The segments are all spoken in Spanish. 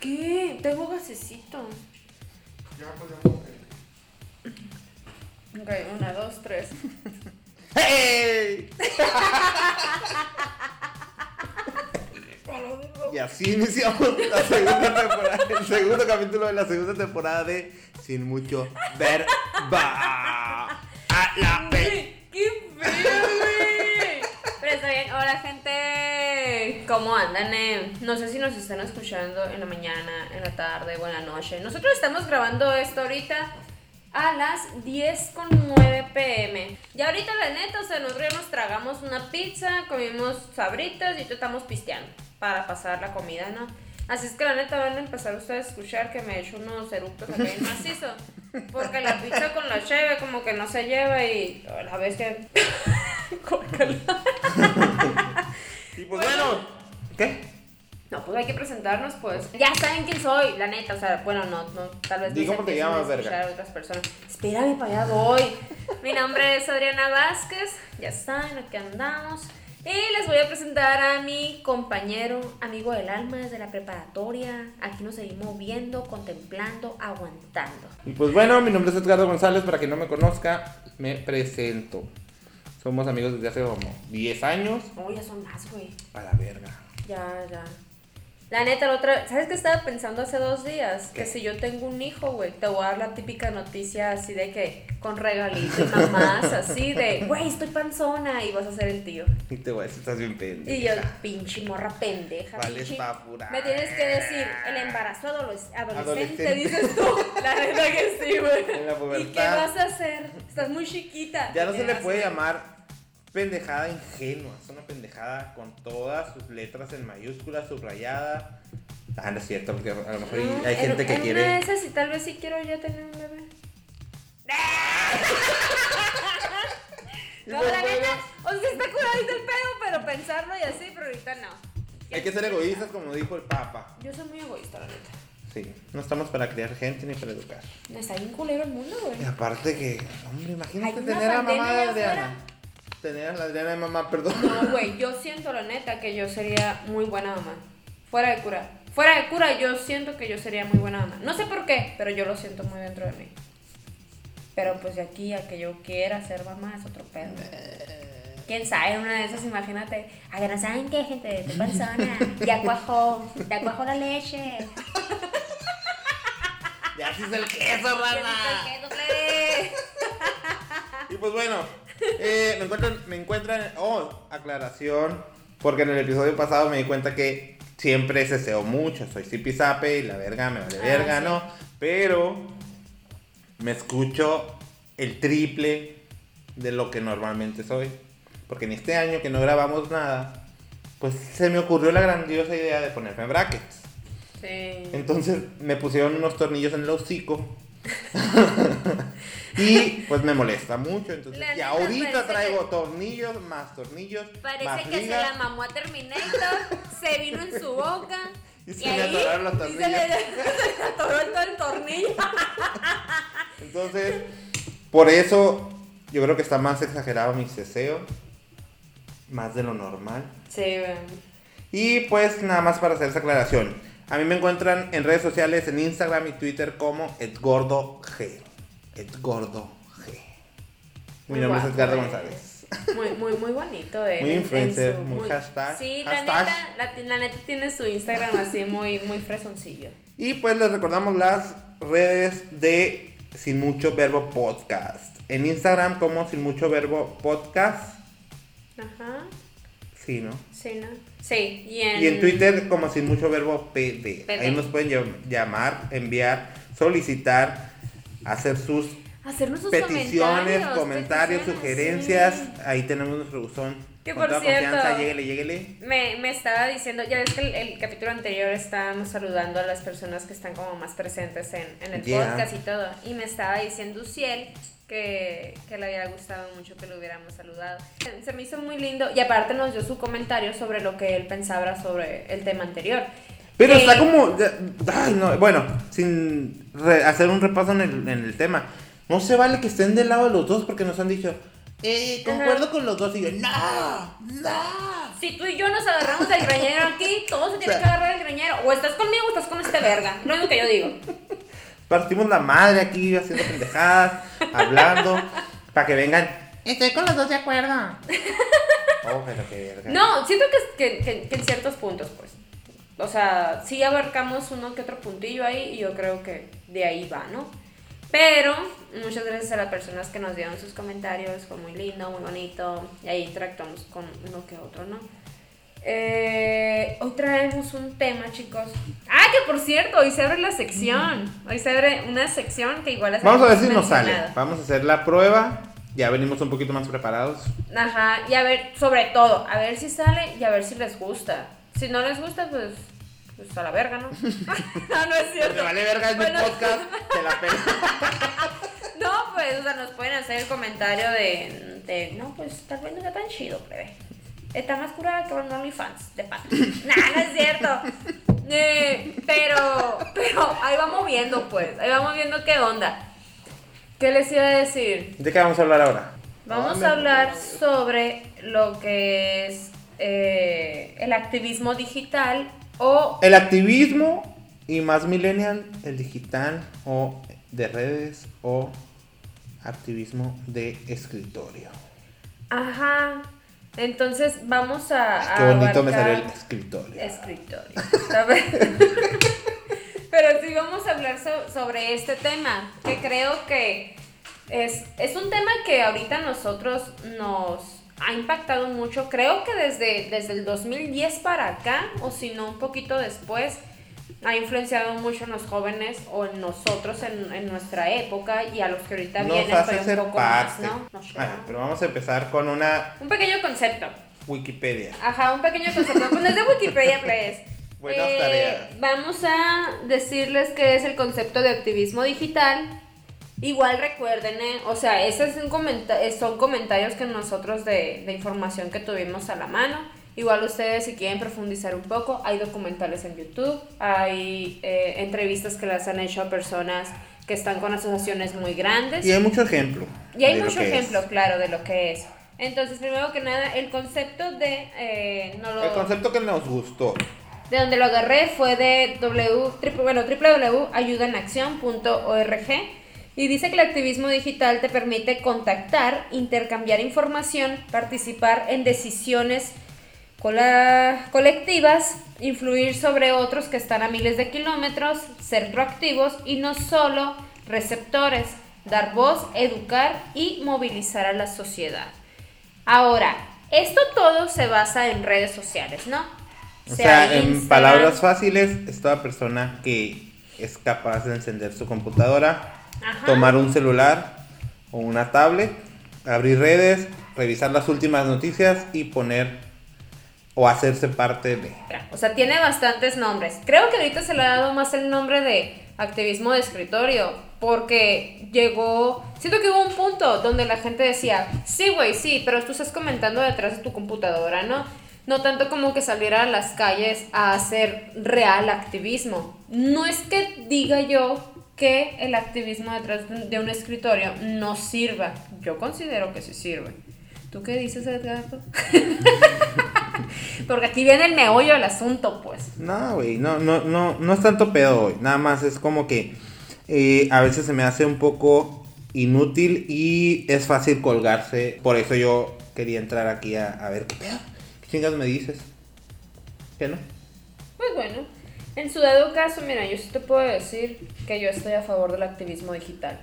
¿Qué? Tengo gasecito. Ya, pues ya. Ok, una, dos, tres. ¡Hey! Y así iniciamos la segunda temporada, el segundo capítulo de la segunda temporada de Sin Mucho Verba. ¿Cómo andan? eh? No sé si nos están escuchando en la mañana, en la tarde o en la noche. Nosotros estamos grabando esto ahorita a las 10 con 9 pm. Ya ahorita, la neta, o sea, nosotros nos tragamos una pizza, comimos sabritas y estamos pisteando para pasar la comida, ¿no? Así es que la neta van a empezar ustedes a escuchar que me he hecho unos eructos acá en macizo. Porque la pizza con la cheve como que no se lleva y a la vez que... Y pues bueno, ¿qué? No, pues hay que presentarnos, pues. Ya saben quién soy, la neta. O sea, bueno, no, no tal vez no Di se cómo te empiecen a llamas, verga. escuchar a otras personas. Espérame, para allá voy. Mi nombre es Adriana Vázquez. Ya saben, aquí andamos. Y les voy a presentar a mi compañero, amigo del alma desde la preparatoria. Aquí nos seguimos viendo, contemplando, aguantando. Y pues bueno, mi nombre es Edgardo González, para quien no me conozca, me presento. Somos amigos desde hace como 10 años. Oh, ya son más, güey. A la verga. Ya, ya. La neta, la otra, ¿sabes qué estaba pensando hace dos días? ¿Qué? Que si yo tengo un hijo, güey, te voy a dar la típica noticia así de que con regalito y mamás, así de, güey, estoy panzona y vas a ser el tío. Y te voy a decir, estás bien pendeja. Y yo, pinche morra pendeja. Vales pinche- pa' pura. Me tienes que decir, el embarazo adoles- adolescente, Adolescente. dices tú. La neta que sí, güey. ¿Y qué vas a hacer? Estás muy chiquita. Ya no ¿Qué se le puede llamar pendejada ingenua. Es una pendejada con todas sus letras en mayúsculas, subrayada. Ah, no es cierto, porque a lo mejor hay- No, hay en- gente que en quiere. Una de esas y tal vez sí quiero ya tener un bebé. No, la neta, o sea, está curadito el pedo, pero pensarlo y así, pero ahorita no. Hay que ser egoístas, como dijo el Papa. Yo soy muy egoísta, la neta. Sí, no estamos para criar gente ni para educar. Está bien culero el mundo, güey. Y aparte que, hombre, imagínate tener a mamá de Adriana. Tener a la Adriana de mamá, perdón. No, güey, yo siento la neta que yo sería muy buena mamá. Fuera de cura. Fuera de cura, yo siento que yo sería muy buena mamá. No sé por qué, pero yo lo siento muy dentro de mí. Pero pues de aquí a que yo quiera ser mamá es otro pedo. Quién sabe, una de esas, imagínate. A que no saben qué, gente de tu persona. Ya cuajó, ya cuajó la leche. Ya sí es el queso, Ya rana. el queso. Y pues bueno, eh, me encuentran, me encuentran, oh, aclaración, porque en el episodio pasado me di cuenta que siempre ceseo mucho, soy zipizape y la verga me vale Ah, verga, sí. ¿no? Pero me escucho el triple de lo que normalmente soy, porque en este año que no grabamos nada, pues se me ocurrió la grandiosa idea de ponerme brackets. Sí. Entonces me pusieron unos tornillos en el hocico. y pues me molesta mucho. Entonces, y ahorita traigo tornillos, más tornillos, Parece más que se la mamó a Terminator, se vino en su boca. Y se le atoraron los y se le, atoró todo el tornillo. Entonces, por eso yo creo que está más exagerado mi ceseo. Más de lo normal. Sí, güey. Y pues nada más para hacer esa aclaración. A mí me encuentran en redes sociales, en Instagram y Twitter como EdgordoG. EdgordoG. Mi Muy nombre es Edgardo. González. Muy, muy, muy bonito, eh. Muy en- en influencer, su- muy hashtag. Sí, Hashtag. la neta, la, la neta tiene su Instagram así muy, muy fresoncillo. Y pues les recordamos las redes de Sin Mucho Verbo Podcast. En Instagram como Sin Mucho Verbo Podcast. Ajá. Sí, ¿no? Sí, ¿no? Sí, y en, Y en Twitter como Sin Mucho Verbo PD. PD. Ahí nos pueden llam- llamar, enviar, solicitar, hacer sus hacernos sus peticiones, comentarios, peticiones, sugerencias. sí. Ahí tenemos nuestro buzón. Que Con por toda cierto- confianza, lléguele, lléguele. Me, me estaba diciendo, ya ves que el, el capítulo anterior estábamos saludando a las personas que están como más presentes en, en el Yeah. podcast y todo. Y me estaba diciendo Uciel que, que le había gustado mucho que lo hubiéramos saludado. Se me hizo muy lindo y aparte nos dio su comentario sobre lo que él pensaba sobre el tema anterior. Pero está como. ya- Ay, no. Bueno, sin re- hacer un repaso en el, en el tema. No se vale que estén del lado de los dos porque nos han dicho. eh, concuerdo con los dos. Y yo, no, no. Si tú y yo nos agarramos del greñero aquí, todos se tienen que agarrar del greñero. O estás conmigo o estás con este verga. Lo único que yo digo. Partimos la madre aquí haciendo pendejadas, hablando, para que vengan. Estoy con los dos de acuerdo. Oh, pero qué verga. No, siento que, que, que- que en ciertos puntos, pues. O sea, sí abarcamos uno que otro puntillo ahí y yo creo que de ahí va, ¿no? Pero muchas gracias a las personas que nos dieron sus comentarios, fue muy lindo, muy bonito, y ahí interactuamos con uno que otro, ¿no? Eh, hoy traemos un tema, chicos. Ah, que por cierto, hoy se abre la sección. Hoy se abre una sección que igual las Vamos a ver si nos sale. Vamos a hacer la prueba. Ya venimos un poquito más preparados. Ajá, y a ver, sobre todo, a ver si sale y a ver si les gusta. Si no les gusta, pues, pues a la verga, ¿no? no, no es cierto. Te vale verga, es mi Bueno, podcast. Te la pela. No, pues, o sea, nos pueden hacer el comentario de, de no, pues tal vez no está tan chido, plebe. Está más curada que un OnlyFans, de pato. nah, no es cierto. Eh, pero, pero ahí vamos viendo, pues. Ahí vamos viendo qué onda. ¿Qué les iba a decir? ¿De qué vamos a hablar ahora? Vamos Ah, a hablar sobre lo que es eh, el activismo digital o El activismo y más millennial, el digital o de redes o activismo de escritorio. ajá. Entonces vamos a, a Qué bonito me salió el escritorio. escritorio. Pero sí vamos a hablar so- sobre este tema, que creo que es, es un tema que ahorita nosotros nos ha impactado mucho. Creo que desde, desde el 2010 para acá, o si no un poquito después, ha influenciado mucho en los jóvenes o en nosotros en, en nuestra época y a los que ahorita Nos vienen hace pero ser un poco parte. más, ¿no? Ajá, pero vamos a empezar con una Un pequeño concepto. Wikipedia. Ajá, un pequeño concepto. Pues no es de Wikipedia, pues. Buenas tareas. Vamos a decirles qué es el concepto de activismo digital. Igual recuerden, ¿eh? o sea, esos es comenta- eh, son comentarios que nosotros de, de información que tuvimos a la mano. Igual ustedes si quieren profundizar un poco, hay documentales en YouTube, hay eh, entrevistas que las han hecho a personas que están con asociaciones muy grandes. Y hay mucho ejemplo. Y hay mucho que es. ejemplo, claro, de lo que es. Entonces, primero que nada, el concepto de... eh, no lo- El concepto que nos gustó. de donde lo agarré fue de w, triple- bueno, www.ayudaenacción.org y dice que el activismo digital te permite contactar, intercambiar información, participar en decisiones colectivas, influir sobre otros que están a miles de kilómetros, ser proactivos y no solo receptores, dar voz, educar y movilizar a la sociedad. Ahora, esto todo se basa en redes sociales, ¿no? O sea, en palabras fáciles, es toda persona que es capaz de encender su computadora, Ajá. tomar un celular o una tablet, abrir redes, revisar las últimas noticias y poner o hacerse parte de. O sea, tiene bastantes nombres. Creo que ahorita se le ha dado más el nombre de activismo de escritorio, porque llegó, siento que hubo un punto donde la gente decía, sí, güey, sí, pero tú estás comentando detrás de tu computadora, ¿no? No tanto como que saliera a las calles a hacer real activismo. No es que diga yo que el activismo detrás de un escritorio no sirva. Yo considero que sí sirve. ¿Tú qué dices, Edgardo? Porque aquí viene el meollo del asunto, pues. No, güey, no, no, no, no es tanto pedo, güey. Nada más es como que eh, a veces se me hace un poco inútil y es fácil colgarse. Por eso yo quería entrar aquí a, a ver qué pedo. ¿Qué chingas me dices? ¿Qué no? Pues bueno, en su dado caso, mira, yo sí te puedo decir que yo estoy a favor del activismo digital.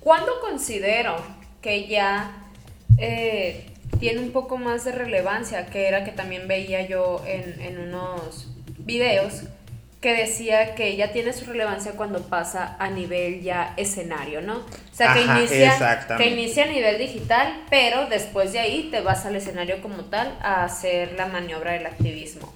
¿Cuándo considero que ya eh, tiene un poco más de relevancia? Que era que también veía yo en, en unos videos que decía que ya tiene su relevancia cuando pasa a nivel ya escenario, ¿no? O sea, que, Ajá, inicia, que inicia a nivel digital, pero después de ahí te vas al escenario como tal a hacer la maniobra del activismo.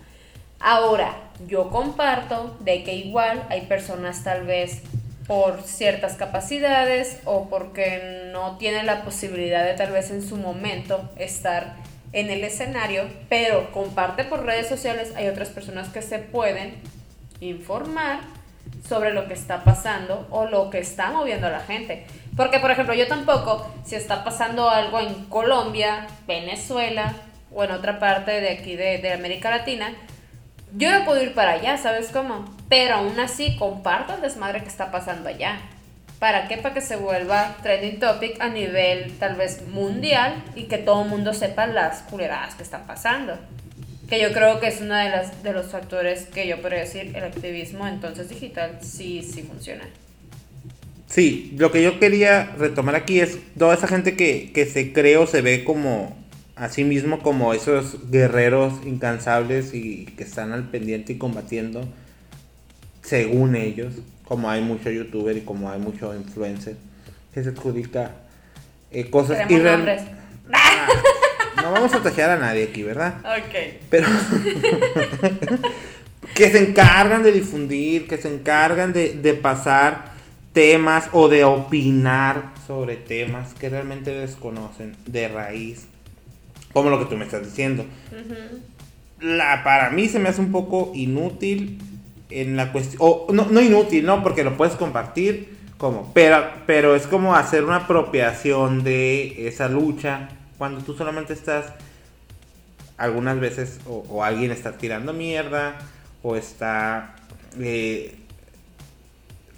Ahora, yo comparto de que igual hay personas tal vez por ciertas capacidades o porque no tienen la posibilidad de tal vez en su momento estar en el escenario, pero comparte por redes sociales, hay otras personas que se pueden informar sobre lo que está pasando o lo que está moviendo a la gente. Porque, por ejemplo, yo tampoco, si está pasando algo en Colombia, Venezuela o en otra parte de aquí de, de América Latina, yo no puedo ir para allá, ¿sabes cómo? Pero aún así comparto el desmadre que está pasando allá. ¿Para qué? Para que se vuelva trending topic a nivel tal vez mundial y que todo el mundo sepa las culeradas que están pasando. Que yo creo que es uno de, las, de los factores que yo podría decir el activismo entonces digital sí, sí funciona. Sí, lo que yo quería retomar aquí es toda esa gente que, que se cree o se ve como a sí mismo como esos guerreros incansables y que están al pendiente y combatiendo según ellos, como hay mucho youtuber y como hay mucho influencer que se adjudica eh, cosas nombres. Ah, no vamos a tajear a nadie aquí, ¿verdad? Ok. Pero que se encargan de difundir, que se encargan de, de pasar temas o de opinar sobre temas que realmente desconocen de raíz, como lo que tú me estás diciendo. La, para mí se me hace un poco inútil en la cuestión, o no, no inútil, no, porque lo puedes compartir, como, pero, pero es como hacer una apropiación de esa lucha cuando tú solamente estás algunas veces o, o alguien está tirando mierda o está eh,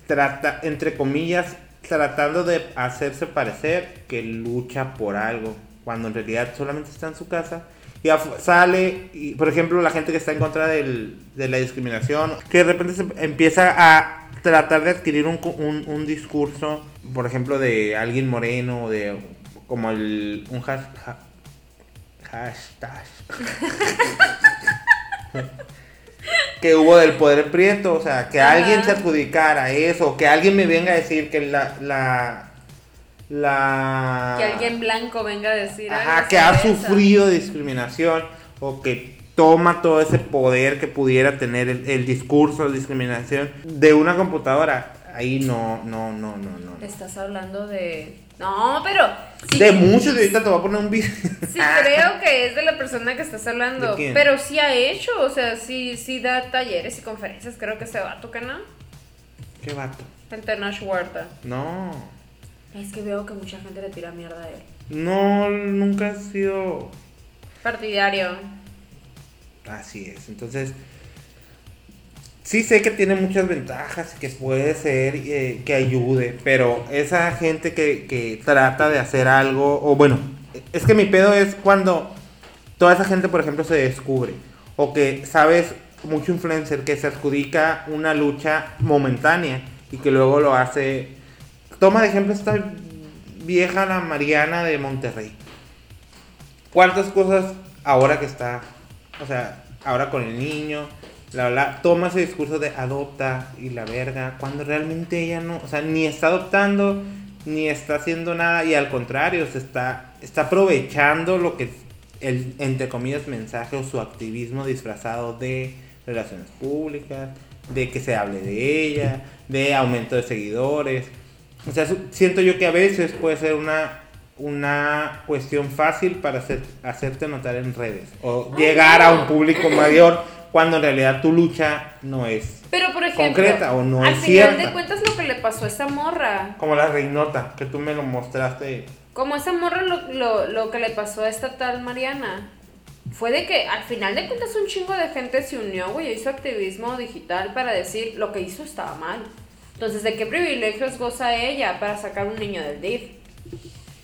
trata entre comillas tratando de hacerse parecer que lucha por algo cuando en realidad solamente está en su casa y sale y por ejemplo la gente que está en contra del- de la discriminación que de repente se empieza a tratar de adquirir un, un, un discurso por ejemplo de alguien moreno o de como el un hash- ha- hashtag que hubo del poder prieto, o sea, que Ajá. alguien se adjudicara eso, que alguien me venga a decir que la la la Que alguien blanco venga a decir Ajá, que ha sufrido discriminación o que toma todo ese poder que pudiera tener el, el discurso de discriminación de una computadora. Ahí no, no, no, no, no. Estás hablando de... No, pero... sí- De muchos, y ahorita te voy a poner un video. Sí, creo que es de la persona que estás hablando. ¿De? Pero sí ha hecho, o sea, sí, sí da talleres y conferencias. Creo que ese vato que no. ¿Qué vato? El Huerta. No. Es que veo que mucha gente le tira mierda a él. No, nunca ha sido Partidario. Así es, entonces sí sé que tiene muchas ventajas, que puede ser eh, que ayude, pero esa gente que, que trata de hacer algo, o bueno, es que mi pedo es cuando toda esa gente, por ejemplo, se descubre, o que sabes, mucho influencer que se adjudica una lucha momentánea y que luego lo hace... Toma de ejemplo esta vieja, la Mariana de Monterrey. ¿Cuántas cosas ahora que está, o sea, ahora con el niño, la toma ese discurso de adopta y la verga, cuando realmente ella no, o sea, ni está adoptando, ni está haciendo nada, y al contrario, se está, está aprovechando lo que el, entre comillas, mensaje o su activismo disfrazado de relaciones públicas, de que se hable de ella, de aumento de seguidores. O sea, siento yo que a veces puede ser una, una cuestión fácil para hacer, hacerte notar en redes o llegar a un público mayor cuando en realidad tu lucha no es Pero por ejemplo, Concreta o no al es final cierta. de cuentas lo que le pasó a esa morra. como la reinota que tú me lo mostraste. Como esa morra lo, lo, lo que le pasó a esta tal Mariana. Fue de que al final de cuentas un chingo de gente se unió, güey, hizo activismo digital para decir lo que hizo estaba mal. Entonces, ¿de qué privilegios goza ella para sacar un niño del DIF?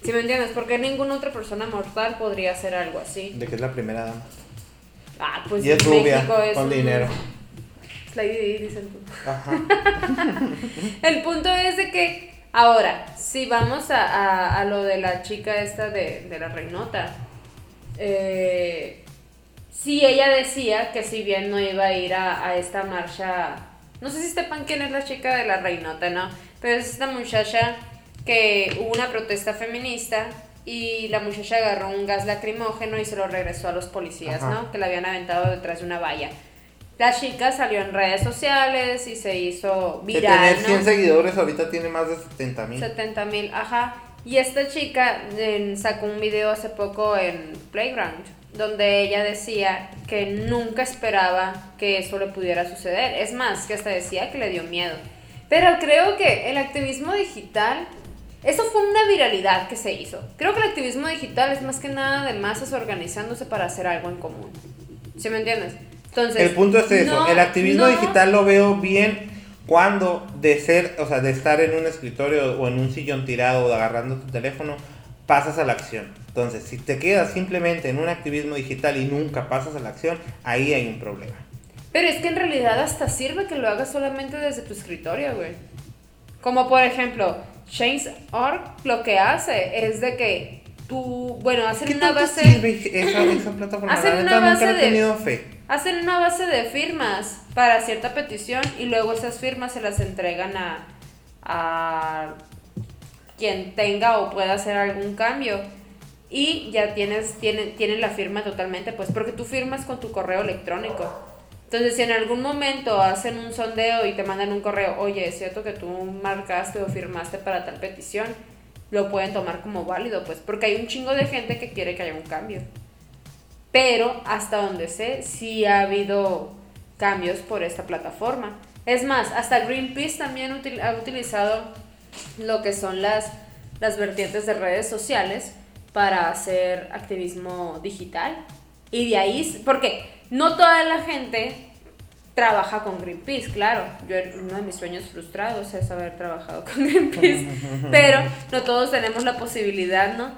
¿Sí me entiendes? Porque ninguna otra persona mortal podría hacer algo así. De que es la primera dama. Ah, pues y es en rubia, México es con un- dinero. Lady Di, dicen. Ajá. El punto es de que, ahora, si vamos a, a- a lo de la chica esta de, de la reinota, eh, si ella decía que si bien no iba a ir a, a esta marcha, no sé si sepan quién es la chica de la reinota, ¿no? Pero es esta muchacha que hubo una protesta feminista y la muchacha agarró un gas lacrimógeno y se lo regresó a los policías, Ajá. ¿no? Que la habían aventado detrás de una valla. La chica salió en redes sociales y se hizo De viral, tener ¿no? 100 seguidores, ahorita tiene más de 70 mil. 70 mil, ajá. Y esta chica eh, sacó un video hace poco en Playground, donde ella decía que nunca esperaba que eso le pudiera suceder. Es más, que hasta decía que le dio miedo. Pero creo que el activismo digital, eso fue una viralidad que se hizo. Creo que el activismo digital es más que nada de masas organizándose para hacer algo en común. ¿Sí me entiendes? Entonces, el punto es eso, no- el activismo no- digital lo veo bien cuando de ser, o sea, de estar en un escritorio o en un sillón tirado o agarrando tu teléfono, pasas a la acción. Entonces, si te quedas simplemente en un activismo digital y nunca pasas a la acción, ahí hay un problema. Pero es que en realidad hasta sirve que lo hagas solamente desde tu escritorio, güey. Como por ejemplo, Change.org lo que hace es de que tú, bueno, hacen ¿Qué una base... sirve esa, esa plataforma? Hacen una base de- tenido fe. Hacen una base de firmas para cierta petición y luego esas firmas se las entregan a, a quien tenga o pueda hacer algún cambio. Y ya tienes, tienen, tienen la firma totalmente, pues porque tú firmas con tu correo electrónico. Entonces, si en algún momento hacen un sondeo y te mandan un correo, oye, es cierto que tú marcaste o firmaste para tal petición, lo pueden tomar como válido, pues, porque hay un chingo de gente que quiere que haya un cambio. Pero hasta donde sé, sí ha habido cambios por esta plataforma. Es más, hasta Greenpeace también util- ha utilizado lo que son las, las vertientes de redes sociales para hacer activismo digital. Y de ahí, porque no toda la gente trabaja con Greenpeace, claro. Yo uno de mis sueños frustrados es haber trabajado con Greenpeace, pero no todos tenemos la posibilidad, ¿no?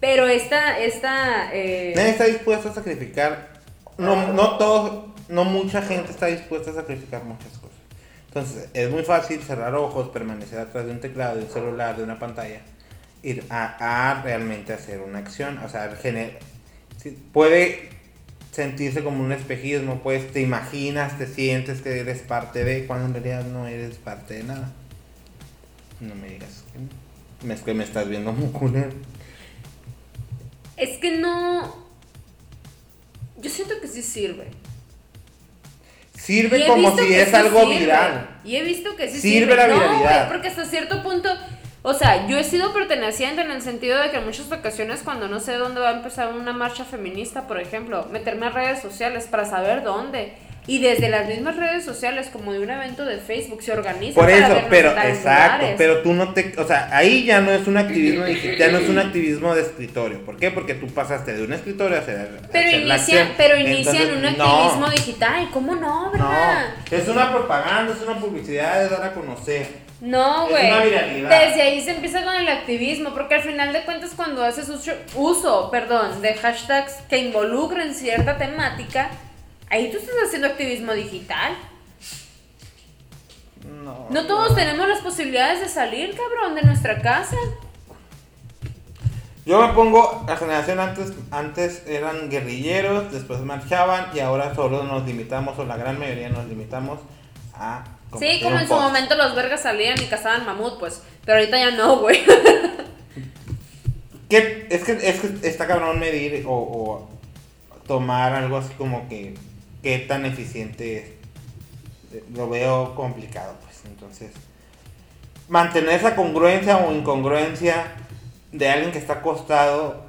Pero esta, esta, eh, Nadie está dispuesto a sacrificar. No, no todos, no mucha gente está dispuesta a sacrificar muchas cosas. Entonces, es muy fácil cerrar ojos, permanecer atrás de un teclado, de un celular, de una pantalla, ir a, a realmente hacer una acción. O sea, gener- sí, puede sentirse como un espejismo, pues te imaginas, te sientes que eres parte de, cuando en realidad no eres parte de nada. No me digas que no. Es que me estás viendo muy culero. es que no... Yo siento que sí sirve. Sirve como si es algo sirve. viral. Y he visto que sí Sirve sirve. la No, viralidad. porque hasta cierto punto, o sea, yo he sido perteneciente en el sentido de que en muchas ocasiones cuando no sé dónde va a empezar una marcha feminista, por ejemplo, meterme a redes sociales para saber dónde. Y desde las mismas redes sociales, como de un evento de Facebook, se organiza Por para eso, pero exacto, lugares. pero tú no te, o sea, ahí ya no es un activismo digital, ya no es un activismo de escritorio. ¿Por qué? Porque tú pasaste de un escritorio a hacer, Pero hacer inicia, pero inicia en Entonces, un no, activismo digital. ¿Cómo no, No, verdad? es una propaganda, es una publicidad, es dar a conocer. No, Es güey. una viralidad. Desde ahí se empieza con el activismo, porque al final de cuentas cuando haces uso, uso, perdón, de hashtags que involucren cierta temática, ahí tú estás haciendo activismo digital. No, No todos tenemos las posibilidades de salir, cabrón, de nuestra casa. Yo me pongo, la generación antes, antes eran guerrilleros, después marchaban y ahora solo nos limitamos, o la gran mayoría nos limitamos a... Sí, como en su momento los vergas salían y cazaban mamut, pues. Pero ahorita ya no, güey. ¿Qué? Es que, es que está cabrón medir o, o tomar algo así como que qué tan eficiente es. Lo veo complicado, pues. Entonces, mantener esa congruencia o incongruencia de alguien que está acostado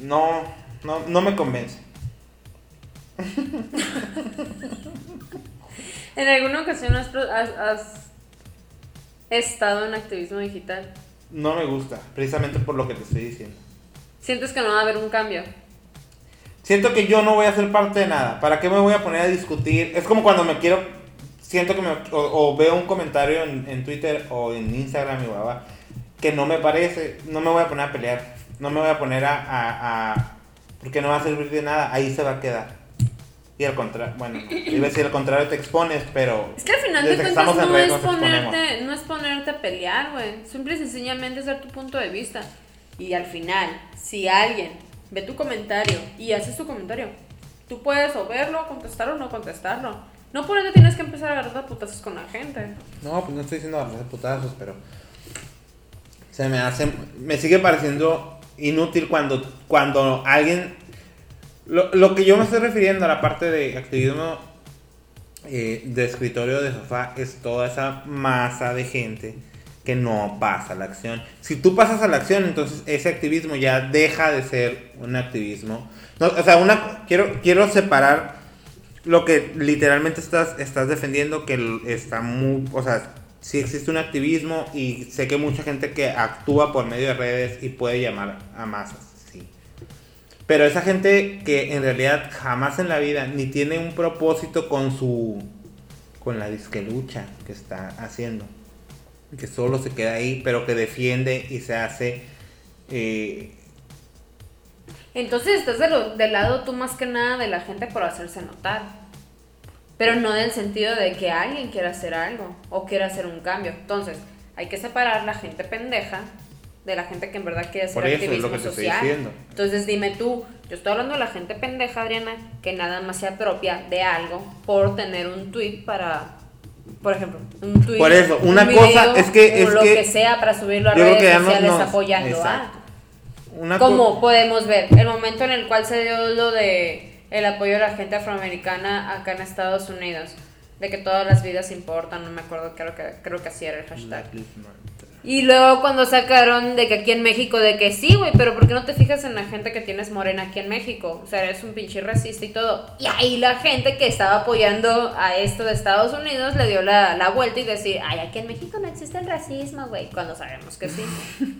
no, no, no me convence. ¿En alguna ocasión has, has- has estado en activismo digital? No me gusta, precisamente por lo que te estoy diciendo. ¿Sientes que no va a haber un cambio? Siento que yo no voy a ser parte de nada. ¿Para qué me voy a poner a discutir? Es como cuando me quiero. Siento que me. O, o veo un comentario en, en Twitter o en Instagram y guava, que no me parece. No me voy a poner a pelear. No me voy a poner a. a- a- porque no va a servir de nada. Ahí se va a quedar. Y al contrario. Bueno, no, iba a decir al contrario te expones, pero. Es que al final de cuentas no es, ponerte, no es ponerte a pelear, güey. Simple y sencillamente es dar tu punto de vista. Y al final, si alguien ve tu comentario y haces tu comentario, tú puedes o verlo, contestarlo o no contestarlo. No por eso tienes que empezar a agarrar putazos con la gente. No, pues no estoy diciendo de putazos, pero se me hace, me sigue pareciendo inútil cuando, cuando alguien, lo, lo que yo me estoy refiriendo a la parte de activismo eh, de escritorio de sofá es toda esa masa de gente no pasa la acción. Si tú pasas a la acción, entonces ese activismo ya deja de ser un activismo. No, o sea, una, quiero, quiero separar lo que literalmente estás, estás defendiendo, que está muy, o sea, sí existe un activismo y sé que mucha gente que actúa por medio de redes y puede llamar a masas, sí. Pero esa gente que en realidad jamás en la vida ni tiene un propósito con su, con la disque lucha que está haciendo que solo se queda ahí, pero que defiende y se hace... Eh, Entonces estás del lado tú más que nada de la gente por hacerse notar, pero no en el sentido de que alguien quiera hacer algo o quiera hacer un cambio. Entonces hay que separar la gente pendeja de la gente que en verdad quiere hacer activismo social. Entonces dime tú, yo estoy hablando de la gente pendeja, Adriana, que nada más se apropia de algo por tener un tweet para por ejemplo, un tweet, Por eso, una cosa es que. O lo que, sea para subirlo a redes sociales apoyando a. Como podemos ver, el momento en el cual se dio lo de el apoyo a la gente afroamericana acá en Estados Unidos, de que todas las vidas importan, no me acuerdo, creo que, creo que así era el hashtag. Y luego cuando sacaron de que aquí en México, de que sí, güey, pero ¿por qué no te fijas en la gente que tienes morena aquí en México? O sea, eres un pinche racista y todo. Y ahí la gente que estaba apoyando a esto de Estados Unidos le dio la, la vuelta y decir, ay, aquí en México no existe el racismo, güey, cuando sabemos que sí.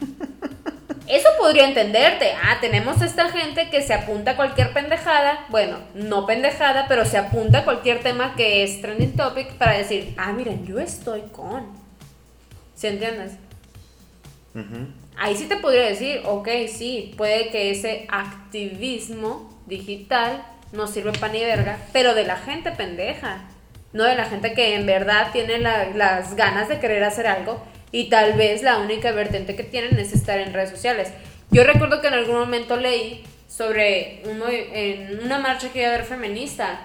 Eso podría entenderte. Ah, tenemos esta gente que se apunta a cualquier pendejada. Bueno, no pendejada, pero se apunta a cualquier tema que es trending topic para decir, ah, miren, yo estoy con. ¿Se entiendes? Ahí sí te podría decir, ok, sí, puede que ese activismo digital no sirve para ni verga, pero de la gente pendeja, no de la gente que en verdad tiene las ganas de querer hacer algo y tal vez la única vertiente que tienen es estar en redes sociales. Yo recuerdo que en algún momento leí sobre en una marcha que iba a haber feminista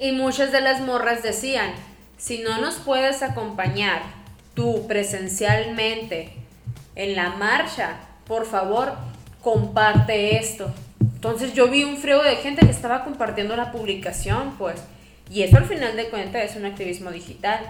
y muchas de las morras decían, si no nos puedes acompañar tú presencialmente en la marcha, por favor, comparte esto. Entonces yo vi un frío de gente que estaba compartiendo la publicación, pues. Y eso al final de cuentas es un activismo digital.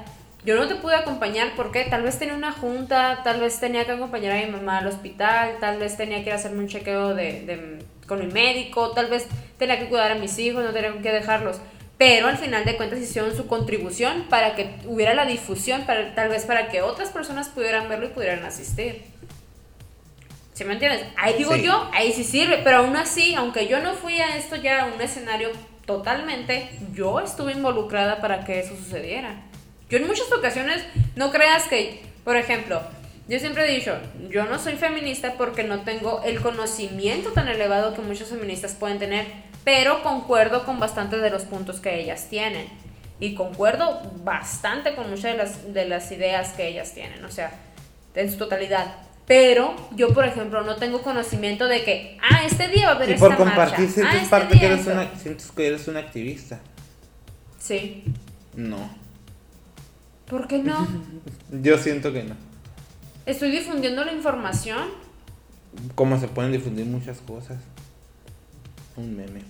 Yo no te pude acompañar porque tal vez tenía una junta, tal vez tenía que acompañar a mi mamá al hospital, tal vez tenía que ir a hacerme un chequeo de, con mi médico, tal vez tenía que cuidar a mis hijos, no tenía que dejarlos. Pero al final de cuentas hicieron su contribución para que hubiera la difusión, para, tal vez para que otras personas pudieran verlo y pudieran asistir. ¿Sí me entiendes? Ahí digo yo, ahí sí sirve, pero aún así, aunque yo no fui a esto ya a un escenario totalmente, yo estuve involucrada para que eso sucediera. Yo en muchas ocasiones, no creas que, por ejemplo, yo siempre he dicho, yo no soy feminista porque no tengo el conocimiento tan elevado que muchos feministas pueden tener, pero concuerdo con bastantes de los puntos que ellas tienen. Y concuerdo bastante con muchas de las, de las ideas que ellas tienen, o sea, en su totalidad. Pero yo, por ejemplo, no tengo conocimiento de que, ah, este día va a haber y por compartir marcha. Ah, este que eres una, sientes que eres una activista. Sí. No. ¿Por qué no? yo siento que no. Estoy difundiendo la información. Como se pueden difundir muchas cosas. Un meme.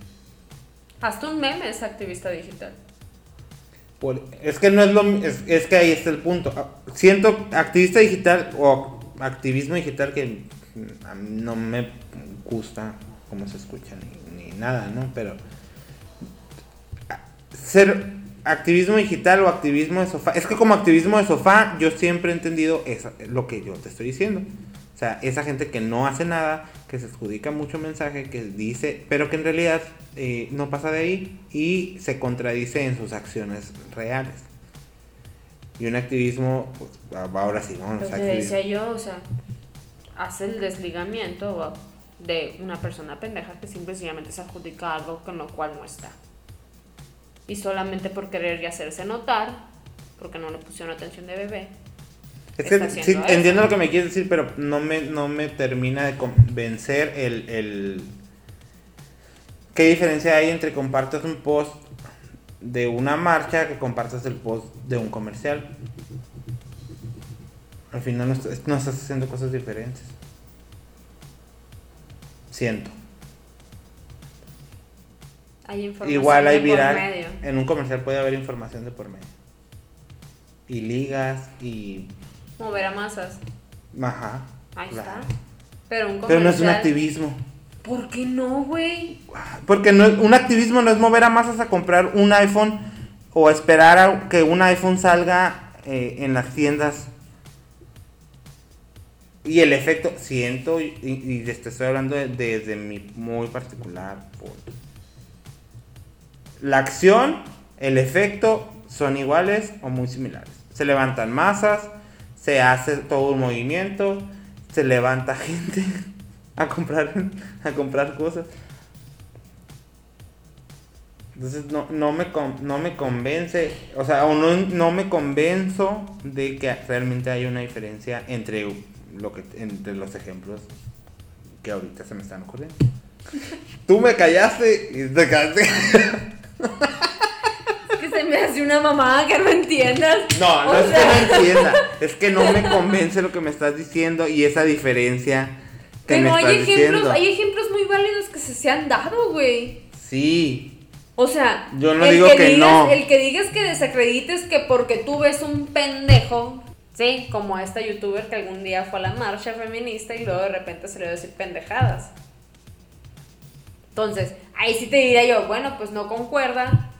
Hasta un meme es activista digital. es que no es lo es, es que ahí está el punto. Ah, siento activista digital o activismo digital que a mí no me gusta cómo se escucha ni, nada, ¿no? Pero ser activismo digital o activismo de sofá, es que como activismo de sofá yo siempre he entendido eso, lo que yo te estoy diciendo. O sea, esa gente que no hace nada, que se adjudica mucho mensaje, que dice, pero que en realidad eh, no pasa de ahí y se contradice en sus acciones reales. Y un activismo, pues ahora sí, ¿no? Que decía yo, o sea, hace el desligamiento de una persona pendeja que simplemente se adjudica algo con lo cual no está. Y solamente por querer hacerse notar, porque no le pusieron atención de bebé. Es que sí, entiendo lo que me quieres decir, pero no me, no me termina de convencer el, el... ¿Qué diferencia hay entre compartes un post de una marcha que compartas el post de un comercial. Al final no, estás haciendo cosas diferentes. Siento. Hay Igual hay viral. En un comercial puede haber información de por medio. Y ligas y Mover a masas. Ajá. Ahí claro. está. Pero un Pero no es un activismo. ¿Por qué no, güey? Porque no, un activismo no es mover a masas a comprar un iPhone o esperar a que un iPhone salga eh, en las tiendas. Y el efecto, siento, y, y te estoy hablando de- desde mi muy particular punto. La acción, el efecto son iguales o muy similares. Se levantan masas, se hace todo un movimiento, se levanta gente a comprar, a comprar cosas. Entonces no, no, me, no me convence, o sea, o no, no me convenzo de que realmente hay una diferencia entre, lo que, entre los ejemplos que ahorita se me están ocurriendo. Tú me callaste y te callaste. Es que se me hace una mamada que no entiendas. No, no O es que no entienda, es que no me convence lo que me estás diciendo y esa diferencia Pero hay ejemplos, diciendo. hay ejemplos muy válidos que se, se han dado, güey. Sí, O sea, Yo no el digo que digas, no. El que digas que desacredites que porque tú ves un pendejo, sí, como a esta youtuber que algún día fue a la marcha feminista y luego de repente se le dio a decir pendejadas. Entonces, ahí sí te diría yo, bueno, pues no concuerda,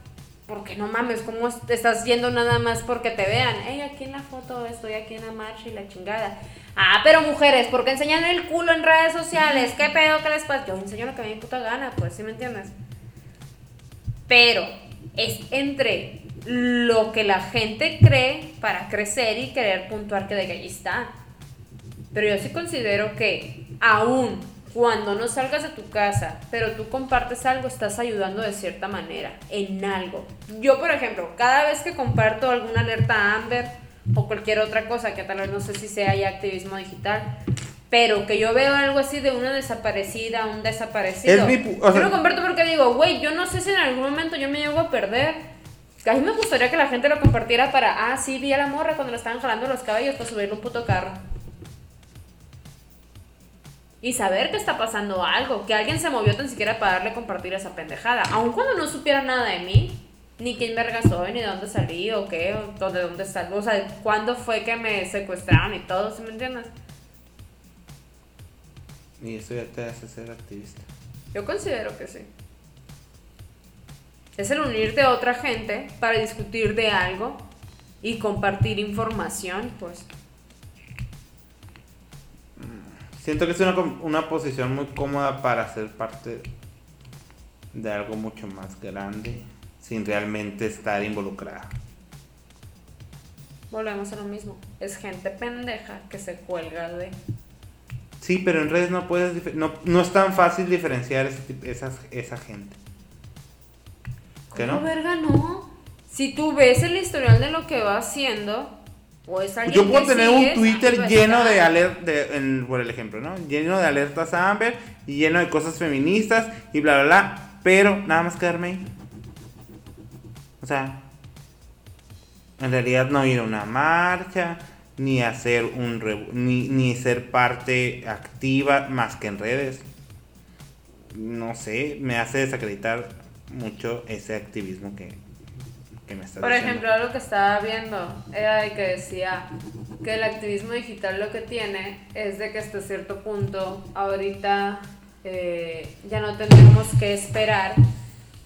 porque no mames, ¿cómo estás yendo nada más porque te vean? Ey, aquí en la foto estoy aquí en la marcha y la chingada. Ah, pero mujeres, ¿por qué enseñan el culo en redes sociales? ¿Qué pedo que les pasa? Yo enseño lo que me dé puta gana, pues, ¿sí me entiendes? Pero es entre lo que la gente cree para crecer y querer puntuar que de que ahí está. Pero yo sí considero que aún cuando no salgas de tu casa, pero tú compartes algo, estás ayudando de cierta manera, en algo. Yo, por ejemplo, cada vez que comparto alguna alerta Amber o cualquier otra cosa, que tal vez no sé si sea ya activismo digital, pero que yo veo algo así de una desaparecida, un desaparecido. Es mi pu- o sea- yo lo comparto porque digo, güey, yo no sé si en algún momento yo me llego a perder. A mí me gustaría que la gente lo compartiera para, ah, sí, vi a la morra cuando le estaban jalando los cabellos para subirle un puto carro. Y saber que está pasando algo, que alguien se movió tan siquiera para darle compartir esa pendejada. Aun cuando no supiera nada de mí, ni quién verga soy, ni de dónde salí, o qué, o de dónde salgo, o sea, cuándo fue que me secuestraron y todo, ¿sí me entiendes? y eso ya te hace ser activista. Yo considero que sí. Es el unirte a otra gente para discutir de algo y compartir información, pues. Siento que es una, una posición muy cómoda para ser parte de algo mucho más grande sin realmente estar involucrada. Volvemos a lo mismo. Es gente pendeja que se cuelga de. Sí, pero en redes no puedes no, no es tan fácil diferenciar ese esas, esa gente. ¿Qué ¿Cómo no? verga no? Si tú ves el historial de lo que va haciendo, o es alguien Yo puedo que tener sigues, un Twitter lleno de alertas, por el ejemplo, ¿no? Lleno de alertas a Amber y lleno de cosas feministas y bla, bla, bla, pero nada más quedarme ahí. O sea, en realidad no ir a una marcha, ni hacer un, ni, ni ser parte activa más que en redes. No sé, me hace desacreditar mucho ese activismo que, que me está Por diciendo. ejemplo, algo que estaba viendo era de que decía que el activismo digital lo que tiene es de que hasta cierto punto ahorita eh, ya no tendremos que esperar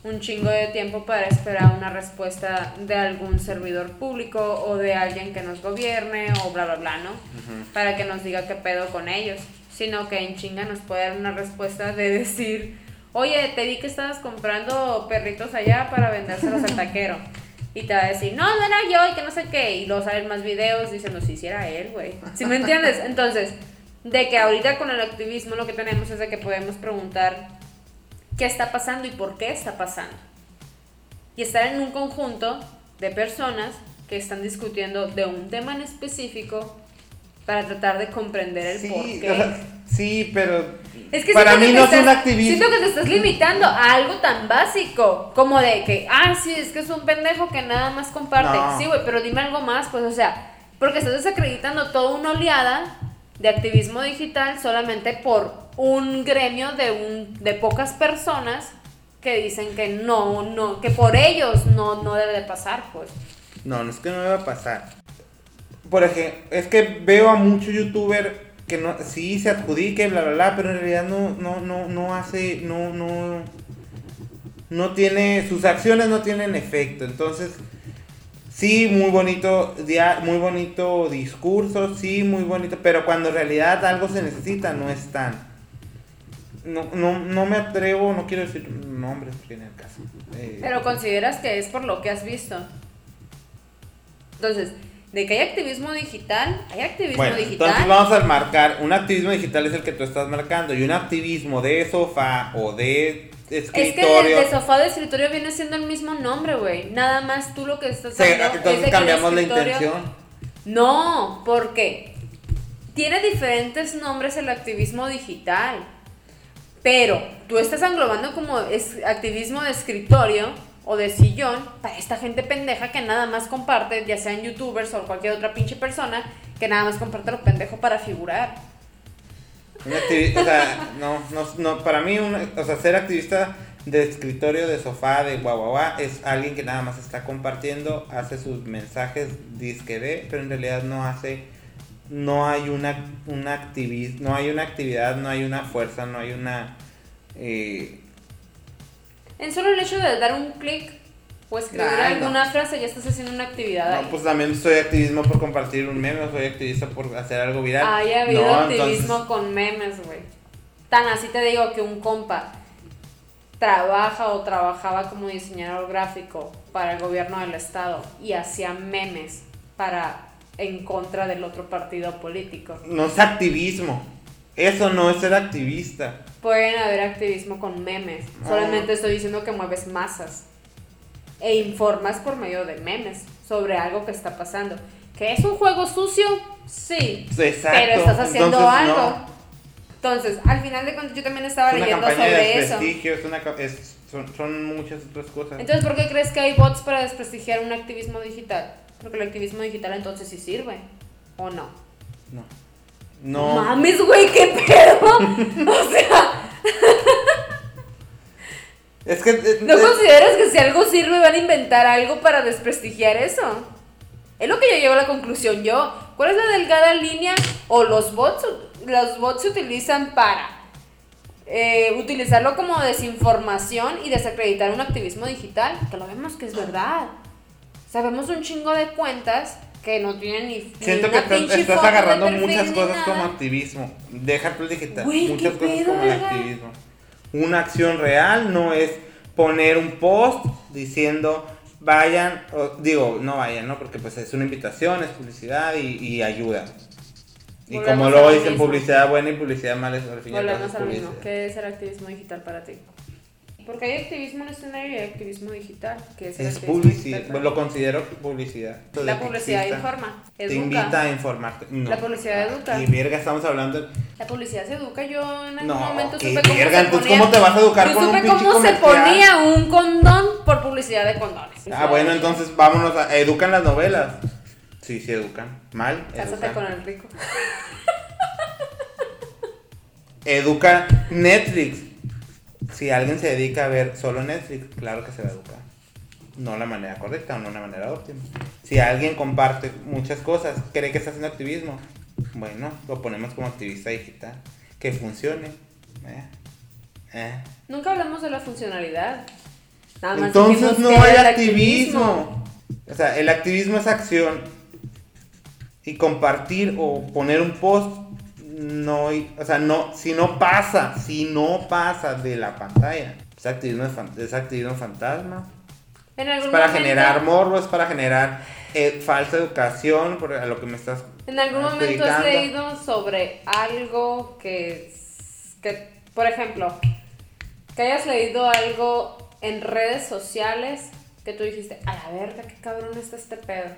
un chingo de tiempo para esperar una respuesta de algún servidor público o de alguien que nos gobierne o bla bla bla, ¿no? Para que nos diga qué pedo con ellos, sino que en chinga nos puede dar una respuesta de decir, oye, te vi que estabas comprando perritos allá para vendérselos al taquero. Y te va a decir, no, no era yo y que no sé qué. Y luego salen más videos diciendo, sí, sí era él, güey. ¿Sí me entiendes? Entonces, de que ahorita con el activismo lo que tenemos es de que podemos preguntar qué está pasando y por qué está pasando. Y estar en un conjunto de personas que están discutiendo de un tema en específico para tratar de comprender el Sí, por qué. o sea, sí, pero Es que para mí que no es un activismo. Siento que te estás limitando a algo tan básico como de que, ah, sí, es que es un pendejo que nada más comparte. No. Sí, güey, pero dime algo más, pues, o sea, porque estás desacreditando toda una oleada de activismo digital solamente por un gremio de, un, de pocas personas que dicen que no, no, que por ellos no, no debe de pasar, pues. No, no es que no me va a pasar. por ejemplo, es que veo a muchos youtubers no, sí se adjudique, bla, bla, bla, pero en realidad no, no, no, no hace, no, no, no tiene, sus acciones no tienen efecto. Entonces, sí, muy bonito, muy bonito discurso, sí, muy bonito, pero cuando en realidad algo se necesita, no es tan. No, no, no me atrevo, no quiero decir nombres en el caso. Eh, Pero consideras que es por lo que has visto. Entonces, de que hay activismo digital, hay activismo Bueno, digital. entonces vamos a marcar, un activismo digital es el que tú estás marcando, y un activismo de sofá o de Es que escritorio. de, de sofá de escritorio viene siendo el mismo nombre, güey. Nada más tú lo que estás se- dando es de entonces que el cambiamos la escritorio- intención. No, porque tiene diferentes nombres el activismo digital. Pero tú estás englobando como es activismo de escritorio o de sillón para esta gente pendeja que nada más comparte, ya sean youtubers o cualquier otra pinche persona, que nada más comparte lo pendejo para figurar. Activi- o sea, no, no, no, para mí, o sea, ser activista de escritorio, de sofá, de guau, guau, guau, es alguien que nada más está compartiendo, hace sus mensajes disque de, pero en realidad no hace, no hay una, una activis- no hay una actividad, no hay una fuerza, no hay una, eh, En solo el hecho de dar un clic o escribir Ay, no. alguna frase ya estás haciendo una actividad ahí. no, pues también soy activismo por compartir un meme, soy activista por hacer algo viral. Hay habido No, activismo entonces- con memes, güey. Tan así te digo que un compa trabaja o trabajaba como diseñador gráfico para el gobierno del estado y hacía memes para en contra del otro partido político. no es activismo, eso no es ser activista. Pueden haber activismo con memes. Ah. Solamente estoy diciendo que mueves masas e informas por medio de memes sobre algo que está pasando. ¿Que es un juego sucio? Sí. Exacto. Pero estás haciendo Entonces, algo. no. Entonces, al final de cuentas, yo también estaba Es leyendo campaña de sobre eso. es una, es- son, son muchas otras cosas. Entonces, ¿por qué crees que hay bots para desprestigiar un activismo digital? Porque el activismo digital entonces sí sirve. ¿O no? no. No. Mames, güey, qué pedo. o sea, Es que. eh, ¿no eh, consideras que si algo sirve van a inventar algo para desprestigiar eso? Es lo que yo llego a la conclusión yo. ¿Cuál es la delgada línea? O los bots, los bots se utilizan para eh, utilizarlo como desinformación y desacreditar un activismo digital, que lo vemos que es verdad. Sabemos un chingo de cuentas que no tienen ni, ni Siento que una estás, agarrando muchas cosas como activismo. Deja el digital. Güey, muchas cosas pedo, como el activismo. Una acción real no es poner un post diciendo vayan, o- digo, no vayan, ¿no? Porque pues es una invitación, es publicidad y, y ayuda. Y Volvemos como luego dicen publicidad buena y publicidad mala, es al fin y al cabo Volvemos es a lo mismo. ¿Qué es el activismo digital para ti? Porque hay activismo en escenario y hay activismo digital. ¿Qué es Es publicidad, digital lo considero publicidad. La que publicidad exista. informa. Te invita a informarte. No. La publicidad educa. Y verga, estamos hablando. La publicidad se educa. Yo en algún No, momento supe cómo verga, se ponía. ¿cómo te vas a educar yo con un supe pinche cómo se ponía un condón por publicidad de condones. Ah, bueno, entonces vámonos a. ¿Educan las novelas? Sí, sí, educan. Mal. Cásate educan. con el rico. Educa Netflix. Si alguien se dedica a ver solo Netflix, claro que se va a educar. No la manera correcta o no la manera óptima. Si alguien comparte muchas cosas, cree que está haciendo activismo, bueno, lo ponemos como activista digital. Que funcione. Eh, eh. Nunca hablamos de la funcionalidad. Nada más Entonces no hay activismo. O sea, el activismo es acción. Y compartir o poner un post, no, o sea, no, si no pasa, si no pasa de la pantalla, es activismo, es activismo fantasma. En Es para momento- generar morbo, es para generar eh, falsa educación, por a lo que me estás En algún momento has leído sobre algo que, que, por ejemplo, que hayas leído algo en redes sociales que tú dijiste, a la verga, qué cabrón está este pedo.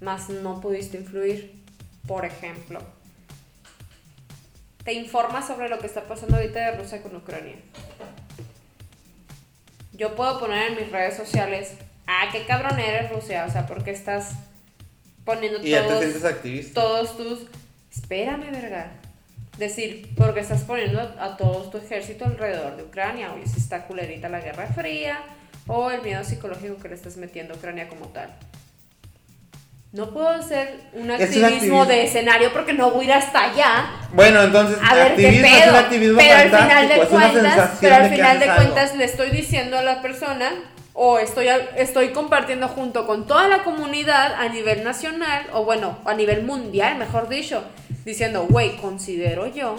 Más no pudiste influir, por ejemplo. Te informas sobre lo que está pasando ahorita de Rusia con Ucrania. Yo puedo poner en mis redes sociales, ah, qué cabrón eres Rusia, o sea, porque estás poniendo Y ya te todos sientes activista. todos tus. Espérame, verga. Decir, porque estás poniendo a todo tu ejército alrededor de Ucrania. Oye, si está culerita la Guerra Fría. O el miedo psicológico que le estás metiendo a Ucrania como tal. No puedo hacer un Es activismo, de escenario porque no voy a ir hasta allá Bueno, entonces, a ver qué activismo es pedo. un activismo pero al final de es cuentas, pero al final de cuentas le estoy diciendo a la persona o estoy estoy compartiendo junto con toda la comunidad a nivel nacional o bueno, a nivel mundial, mejor dicho, diciendo, "Güey, considero yo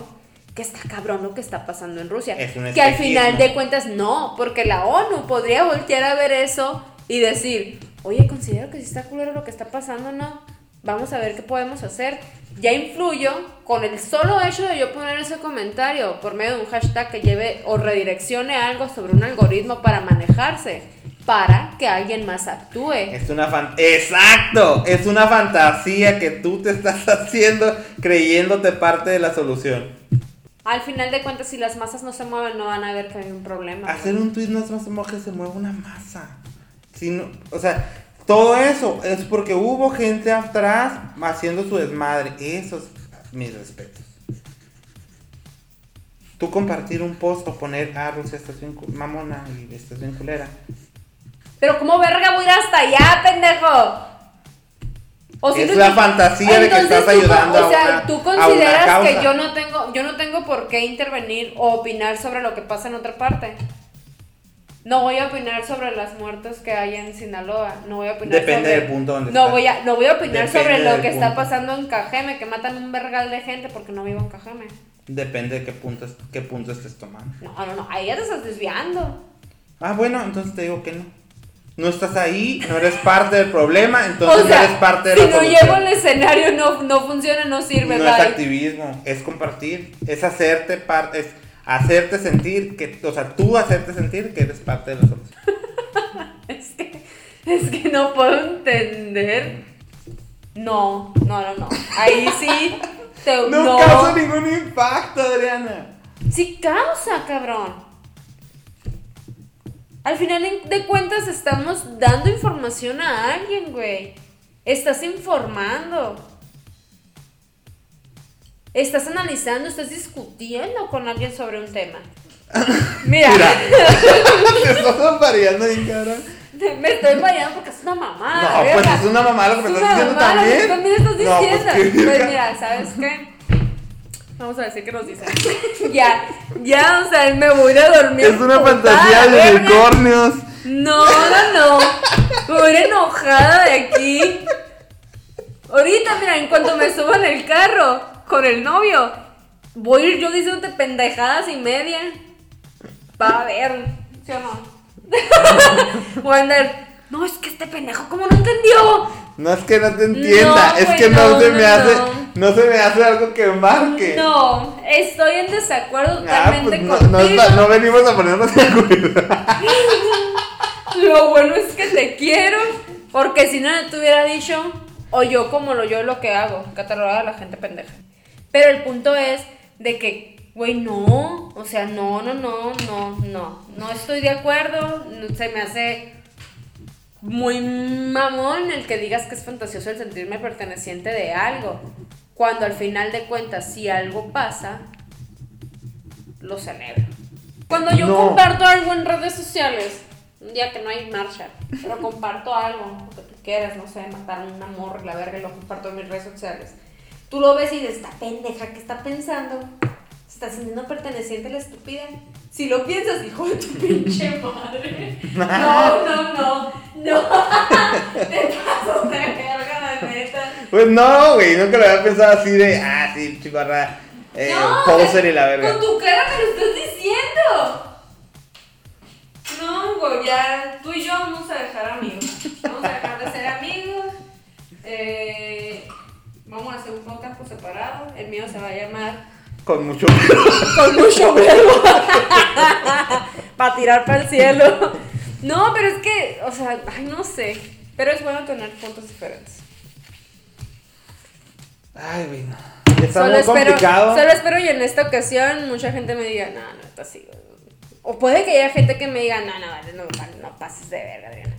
que está cabrón lo que está pasando en Rusia." Es un Que al final de cuentas no, porque la ONU podría voltear a ver eso y decir, "Oye, considero que sí está culero lo que está pasando, ¿no?" Vamos a ver qué podemos hacer. Ya influyo con el solo hecho de yo poner ese comentario por medio de un hashtag que lleve o redireccione algo sobre un algoritmo para manejarse, para que alguien más actúe. Es una fan... Exacto, es una fantasía que tú te estás haciendo creyéndote parte de la solución. Al final de cuentas, si las masas no se mueven, no van a ver que hay un problema. Hacer un tweet no es más que se mueva una masa. Sino, o sea, todo eso es porque hubo gente atrás haciendo su desmadre. Esos mis respetos. Tú compartir un post o poner, ah, Rusia, estás bien mamona y estás bien culera. Pero ¿cómo verga voy a ir hasta allá, pendejo? O Es la fantasía de que estás ayudando a O sea, una- tú a una consideras que yo no tengo, yo no tengo por qué intervenir o opinar sobre lo que pasa en otra parte. No voy a opinar sobre las muertes que hay en Sinaloa. No voy a opinar Depende sobre- del punto donde no voy a No voy a opinar Depende sobre lo que está pasando en Cajeme, que matan un vergal de gente porque no vivo en Cajeme. Depende de qué punto, qué punto estés tomando. No, no, no. Ahí ya te estás desviando. Ah, bueno, entonces te digo que no. No estás ahí, no eres parte del problema, entonces o sea, no eres parte de si la no solución. llevo el escenario, no, no funciona, no sirve. No es activismo, es compartir, es hacerte parte, es hacerte sentir que, o sea, tú hacerte sentir que eres parte de la solución. Es que, es que no puedo entender. No, no, no, no. Ahí sí. Te, No, no. causa ningún impacto, Adriana. Sí causa, cabrón. Al final de cuentas estamos dando información a alguien, güey. Estás informando. Estás analizando, estás discutiendo con alguien sobre un tema. Mira, Mira, te estás variando bien, cabrón. me estoy vayando porque es una mamada. No, pues es una mamada lo que me Es estás una diciendo lo que también. también estás No, pues, diciendo. Pues, mira, ¿sabes qué? Vamos a decir que nos dicen. ya, ya, o sea, me voy a ir a dormir. Es una fantasía de unicornios. No, no, no. Me voy a ir enojada de aquí. Ahorita, mira, en cuanto me suba en el carro con el novio, voy a ir yo diciéndote pendejadas y media. Va a ver, ¿sí o no? voy a andar. No, es que este pendejo, ¿cómo no entendió? No es que no te entienda, No, es que no, no, se no, me hace, no. se me hace algo que marque. No, estoy en desacuerdo Ah, totalmente pues no, contigo. no venimos a ponernos de acuerdo. Lo bueno es que te quiero, porque si no te hubiera dicho, o yo como lo yo lo que hago, catalogar a la gente pendeja. Pero el punto es de que, güey, no, o sea, no, no, no, no, no, no estoy de acuerdo, no- se me hace muy mamón el que digas que es fantasioso el sentirme perteneciente de algo, cuando al final de cuentas, si algo pasa, lo celebro. Cuando yo No. comparto algo en redes sociales, un día que no hay marcha, pero comparto algo, lo que tú quieras, no sé, matar a un amor, la verga, y lo comparto en mis redes sociales. Tú lo ves y dices, esta pendeja que está pensando, se está sintiendo perteneciente a la estúpida. Si lo piensas, hijo de tu pinche madre. No, no, no, no. Te pasas de verga, la neta. Pues no, güey, nunca lo había pensado así de, ah, sí, chivarra, eh, No, poser y la verga. Con tu cara me lo estás diciendo. No, güey, ya tú y yo vamos a dejar amigos. Podcast por separado. El mío se va a llamar Con mucho Con mucho verbo. para tirar para el cielo. No, pero es que, o sea, ay, no sé. Pero es bueno tener puntos diferentes. Ay, güey, no. Está Solo muy espero, complicado. solo espero y en esta ocasión mucha gente me diga, no, no, está así. O puede que haya gente que me diga, no, no, vale, no, no pases de verga, Adriana.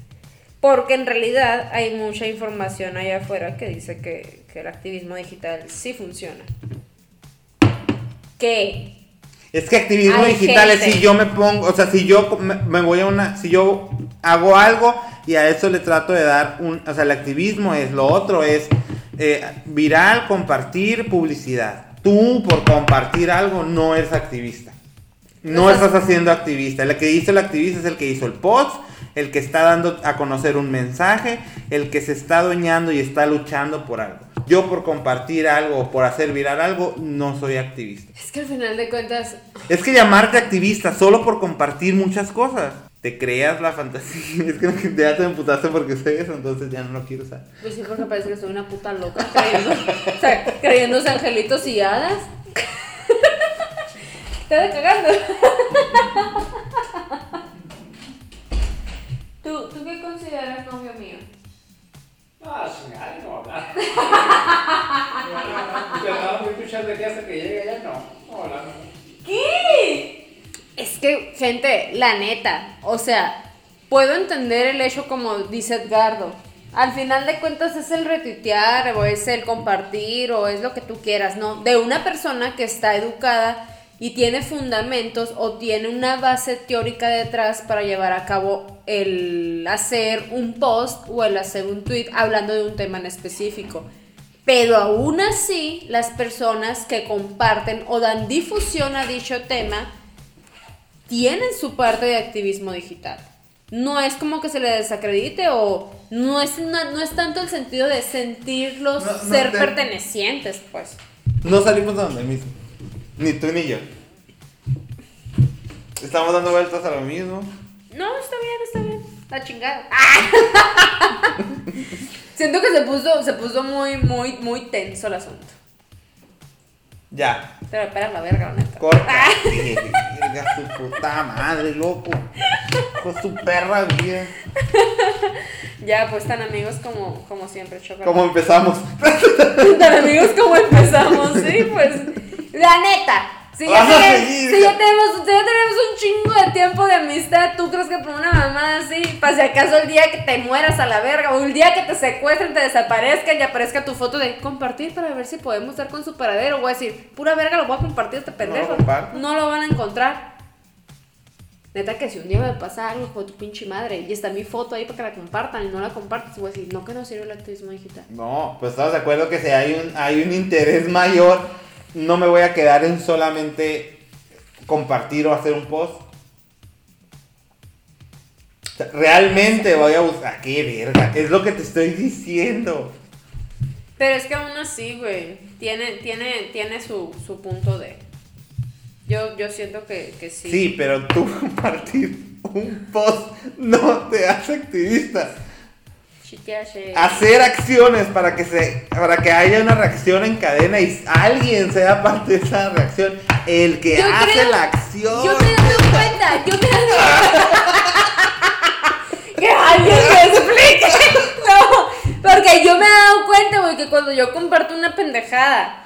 Porque en realidad hay mucha información allá afuera que dice que, que el activismo digital sí funciona. Que Es que activismo Hay digital es si yo me pongo, o sea, si yo me, me voy a una, si yo hago algo y a eso le trato de dar un, o sea, el activismo es, lo otro es eh, viral, compartir, publicidad. Tú por compartir algo no eres activista. No estás haciendo activista. El que hizo el activista es el que hizo el post, el que está dando a conocer un mensaje, el que se está adueñando y está luchando por algo. Yo por compartir algo o por hacer viral algo no soy activista. Es que al final de cuentas, Es que llamarte activista solo por compartir muchas cosas. Te creas la fantasía. Es que ya te emputaste porque sé eso, entonces ya no lo quiero usar. pues sí, porque parece que soy una puta loca creyendo, o sea, creyéndose angelitos y hadas. Te de cagando. ¿Tú, ¿Tú qué consideras novio mío? Ah, chingada, no hablar. Empezamos a escuchar de aquí hasta que llegue ya, no. No hablar. ¿Qué? Es que, gente, la neta, o sea, puedo entender el hecho como dice Edgardo. Al final de cuentas es el retuitear o es el compartir o es lo que tú quieras, ¿no? De una persona que está educada y tiene fundamentos o tiene una base teórica detrás para llevar a cabo el hacer un post o el hacer un tweet hablando de un tema en específico. Pero aún así, las personas que comparten o dan difusión a dicho tema tienen su parte de activismo digital. No es como que se le desacredite o no es, no es tanto el sentido de sentirlos No, no ser te- pertenecientes, pues. No salimos de donde mismo. Ni tú ni yo. Estamos dando vueltas a lo mismo. No, está bien, está bien. La chingada. Siento que se puso, se puso muy, muy, muy tenso el asunto. Ya. Pero espera la verga, neta. Corta. Verga, su puta madre, loco. Con su perra vida. Ya, pues tan amigos como, como siempre, chocolate. ¿Cómo empezamos? Tan amigos como empezamos, sí, pues. La neta. Si ya, seguir. si ya tenemos, si ya tenemos un chingo de tiempo de amistad, ¿tú crees que por una mamá así, para si acaso el día que te mueras a la verga, o el día que te secuestren, te desaparezcan y aparezca tu foto de compartir para ver si podemos dar con su paradero? Voy a decir, pura verga, lo voy a compartir este pendejo. No lo van a encontrar. Neta que si un día me pasa algo, hijo tu pinche madre, y está mi foto ahí para que la compartan y no la compartes, voy a decir, no que no sirve el activismo digital. No, pues estamos de acuerdo que si hay un, hay un interés mayor, no me voy a quedar en solamente compartir o hacer un post. O sea, realmente voy a buscar. ¡Qué verga! Es lo que te estoy diciendo. Pero es que aún así, güey, tiene, tiene, tiene su, su punto de... Yo, yo siento que, que sí. Sí, pero tú compartir un post no te hace activista. Hacer acciones para que se para que haya una reacción en cadena y alguien sea parte de esa reacción, el que Yo hace creo- la acción. Yo me he dado cuenta, yo me he dado Que alguien me explique. No, porque yo me he dado cuenta, güey, que cuando yo comparto una pendejada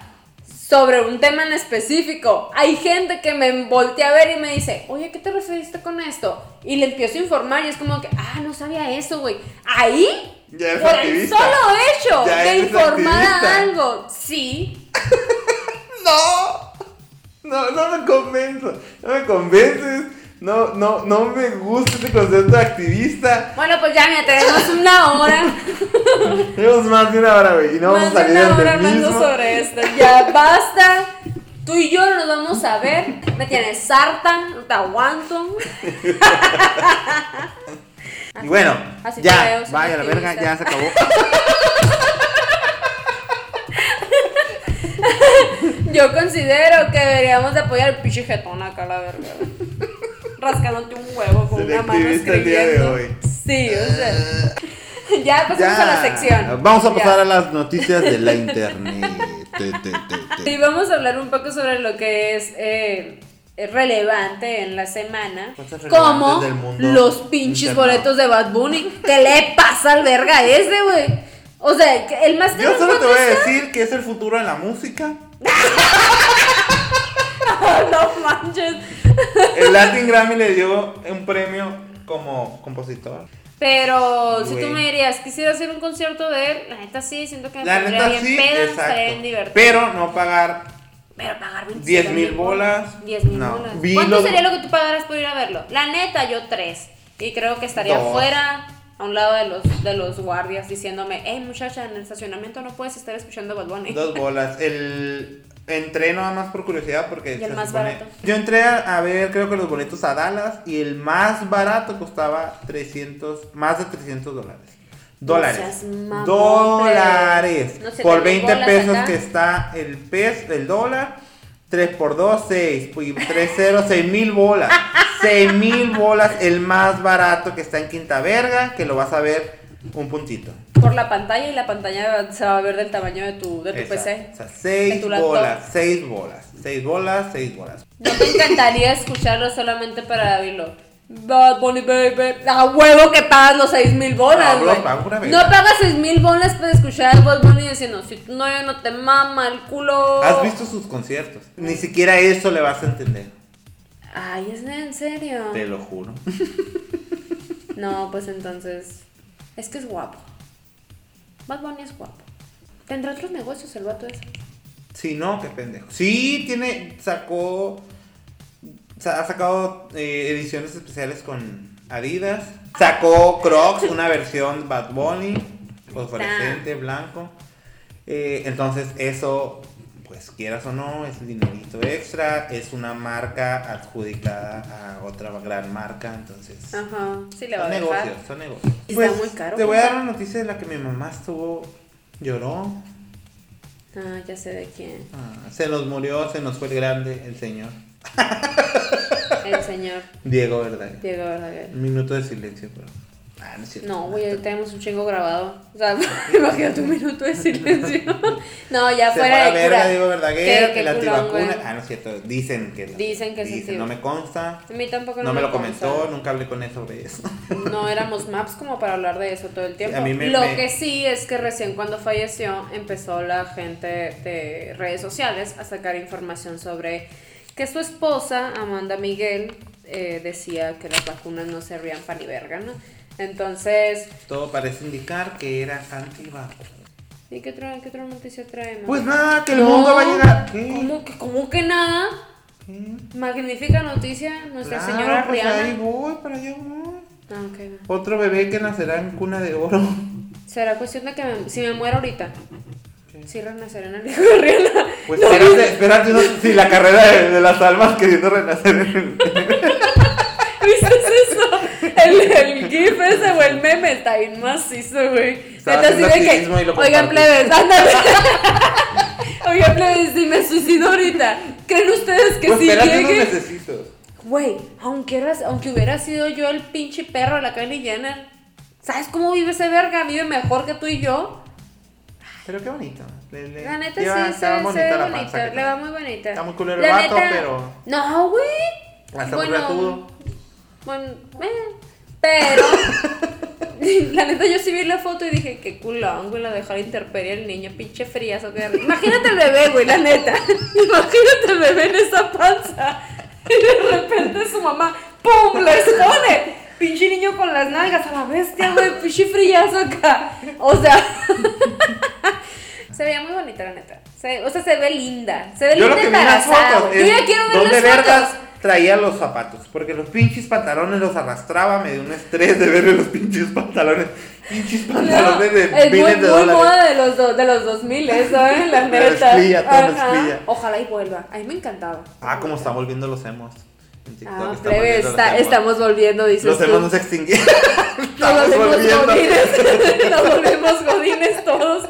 sobre un tema en específico, hay gente que me voltea a ver y me dice, oye, ¿qué te referiste con esto? Y le empiezo a informar y es como que, ah, no sabía eso, güey. Ahí, Ya por el solo hecho Ya de informar a algo, sí, No, no, no me convenzo, no me convences, no, no, no me gusta ese concepto de activista. Bueno, pues ya, mira, tenemos una hora. Tenemos más de una hora, güey, y no vamos a de salir una hora hablando mismo. sobre esto. Ya basta. Tú y yo nos vamos a ver. Me tienes harta, no te aguanto. Y bueno, Así ya, veo, vaya la verga, ya se acabó. Yo considero que deberíamos de apoyar el pinche jetón acá, la verga. Rascándote un huevo con una mano activista el día de escribiendo. hoy. Sí, o sea. Ya pasamos a la sección. Vamos a Ya. pasar a las noticias de la internet. Te, te, te, te. Y vamos a hablar un poco sobre lo que es eh, relevante en la semana. Como los pinches interno. boletos de Bad Bunny. ¿Qué le pasa al verga ese, güey? O sea, el más Yo solo te ¿cuánto voy a decir que es el futuro de la música. no manches. El Latin Grammy le dio un premio como compositor. Pero si tú me dirías, quisiera hacer un concierto de él, la neta sí, siento que me La pondría neta bien sí, peda, estaría bien exacto. divertido. Pero no pagar Pero pagar 27 10 mil bolas. 10 mil No. bolas. Vi ¿Cuánto sería lo que tú pagaras por ir a verlo? La neta, yo 3. Y creo que estaría Dos. fuera a un lado de los, de los guardias diciéndome, hey muchacha, en el estacionamiento no puedes estar escuchando Bad Bunny. Dos bolas. El entré nada más por curiosidad porque ¿Y el más supone- barato? Yo entré a, a ver creo que los boletos a Dallas y el más barato costaba 300, más de 300 dólares. Dólares. mamón, dólares. No por te ven 20 bolas pesos acá. que está el pez, el dólar. 3 por 2, 6. 3 0, 6 mil bolas. 6 mil bolas. El más barato que está en Quinta Verga. Que lo vas a ver un puntito. Por la pantalla y la pantalla se va a ver del tamaño de tu, de tu Exacto. PC. O sea, de 6 tu laptop. bolas. 6 bolas. 6 bolas, 6 bolas. No me encantaría escucharlo solamente para oírlo. Bad Bunny Baby. A huevo que pagas los 6 mil bolas, No, güey. pagas 6 mil bolas para escuchar a Bad Bunny diciendo, si no, no te mama el culo. Has visto sus conciertos. Ni siquiera eso le vas a entender. Ay, ¿es en serio? Te lo juro. No, pues entonces. Es que es guapo. Bad Bunny es guapo. ¿Tendrá otros negocios el vato ese? Si no, qué pendejo. Sí, tiene. Sacó. sa- Ha sacado eh, ediciones especiales con Adidas. Sacó Crocs, una versión Bad Bunny. Fosforescente, blanco. Eh, entonces, eso. Pues quieras o no, es un dinerito extra. Es una marca adjudicada a otra gran marca. Entonces. Ajá, sí le va Son a negocios, dejar. son negocios. Está muy caro, Te voy a pues. dar una noticia de la que mi mamá estuvo. Lloró. Ah, ya sé de quién. Ah, se nos murió, se nos fue el grande, el señor. El señor Diego, ¿verdad? Diego Verdaguer. Un minuto de silencio, pero. Ah, no es cierto. No, güey, ahorita tenemos un chingo grabado. O sea, imagínate un minuto de silencio. No, ya Se fuera la de verga, cura. Diego Verdaguer, Qué- qué el culón, antivacuna. Ah, no es cierto. Dicen que. Dicen que es Dicen, anti- no me consta. A mí tampoco No me lo consta. comentó, nunca hablé con él sobre eso. No éramos maps como para hablar de eso todo el tiempo. a mí me- Lo me- que sí es que recién cuando falleció empezó la gente de redes sociales a sacar información sobre que su esposa, Amanda Miguel, eh, decía que las vacunas no servían para ni verga, ¿no? Entonces, Todo parece indicar que era antivacuna. ¿y qué otra, qué otra noticia traemos? Pues nada, que el No, mundo va a llegar. ¿Qué? ¿Cómo que, cómo que nada? ¿Qué? Magnífica noticia, nuestra Claro, señora pues Rihanna. ahí voy, para allá voy. Ah, ok. Otro bebé que nacerá en cuna de oro. Será cuestión de que me- si me muero ahorita, si renaceré en el hijo de Rihanna. Pues espérate, espérate, no, si la carrera de, de las almas queriendo renacer en el- ¿Viste eso? El, el gif ese o el meme está bien macizo, güey. De que, oigan, plebes, ándale. Oigan, plebes, si me suicido ahorita, ¿creen ustedes que Pues unos llegue? Güey, aunque, eras- aunque hubiera sido yo el pinche perro de la Kylie Jenner, ¿sabes cómo vive ese verga? Vive mejor que tú y yo. Pero qué bonito. Le, le- La neta lleva- sí, se, bonita ve la bonita, panza le va muy bonita. Está muy culero el vato, neta- pero- No, güey. Hasta muy gratudo. Bueno, eh, pero... La neta, yo sí vi la foto y dije, qué culón, güey, la dejó a la intemperie el niño, pinche friazo. que- Imagínate el bebé, güey, la neta. Imagínate el bebé en esa panza. Y de repente su mamá, ¡pum! ¡La expone! Pinche niño con las nalgas a la bestia, güey, pinche friazo acá. O sea... Se veía muy bonita, la neta. Se- o sea, se ve linda. Se ve Yo lo linda que vi las fotos. Yo ya quiero ver dónde las vergas fotos. Traía los zapatos. Porque los pinches pantalones los arrastraba. Me dio un estrés de verle los pinches pantalones. Pinches No, pantalones de es muy, miles de muy dólares. moda de los, do- de los 2000, eso, ¿eh? La La neta. mezclilla. Ojalá y vuelva. A mí me encantaba. Ah, como están volviendo los emos. En TikTok Ah, plebe, volviendo los está- estamos volviendo, dices Los emos no se extinguieron. Nos Estamos volvemos volviendo. godines. Nos volvemos godines todos.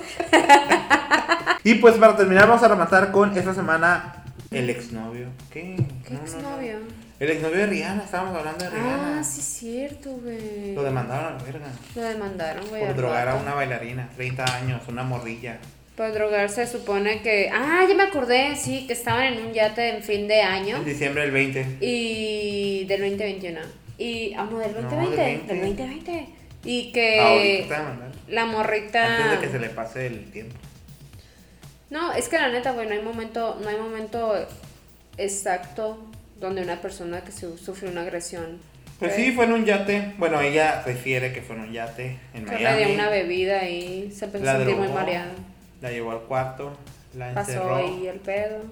Y pues para terminar vamos a rematar con esta semana el exnovio. ¿Qué? ¿Qué No, no, no. exnovio? El exnovio de Rihanna, estábamos hablando de Rihanna. Ah, sí, cierto, güey. Lo demandaron a la verga. Lo demandaron, güey. Por drogar a vato. una bailarina, 30 años, una morrilla. Por drogar se supone que. Ah, ya me acordé, sí, que estaban en un yate en fin de año. En diciembre del 20. Y del 2021. Y. Ah, no, del No, 2020. del del 20. 2020. Y Ahorita que te demandaron. la morrita. Antes de que se le pase el tiempo. No, es que la neta, güey, no hay momento, no hay momento exacto donde una persona que su- sufre una agresión. Pues güey, sí, fue en un yate. Bueno, ella refiere que fue en un yate en que le Miami. dio una bebida y se empezó La a sentir muy mareada. La llevó al cuarto, la Pasó encerró. ahí el pedo.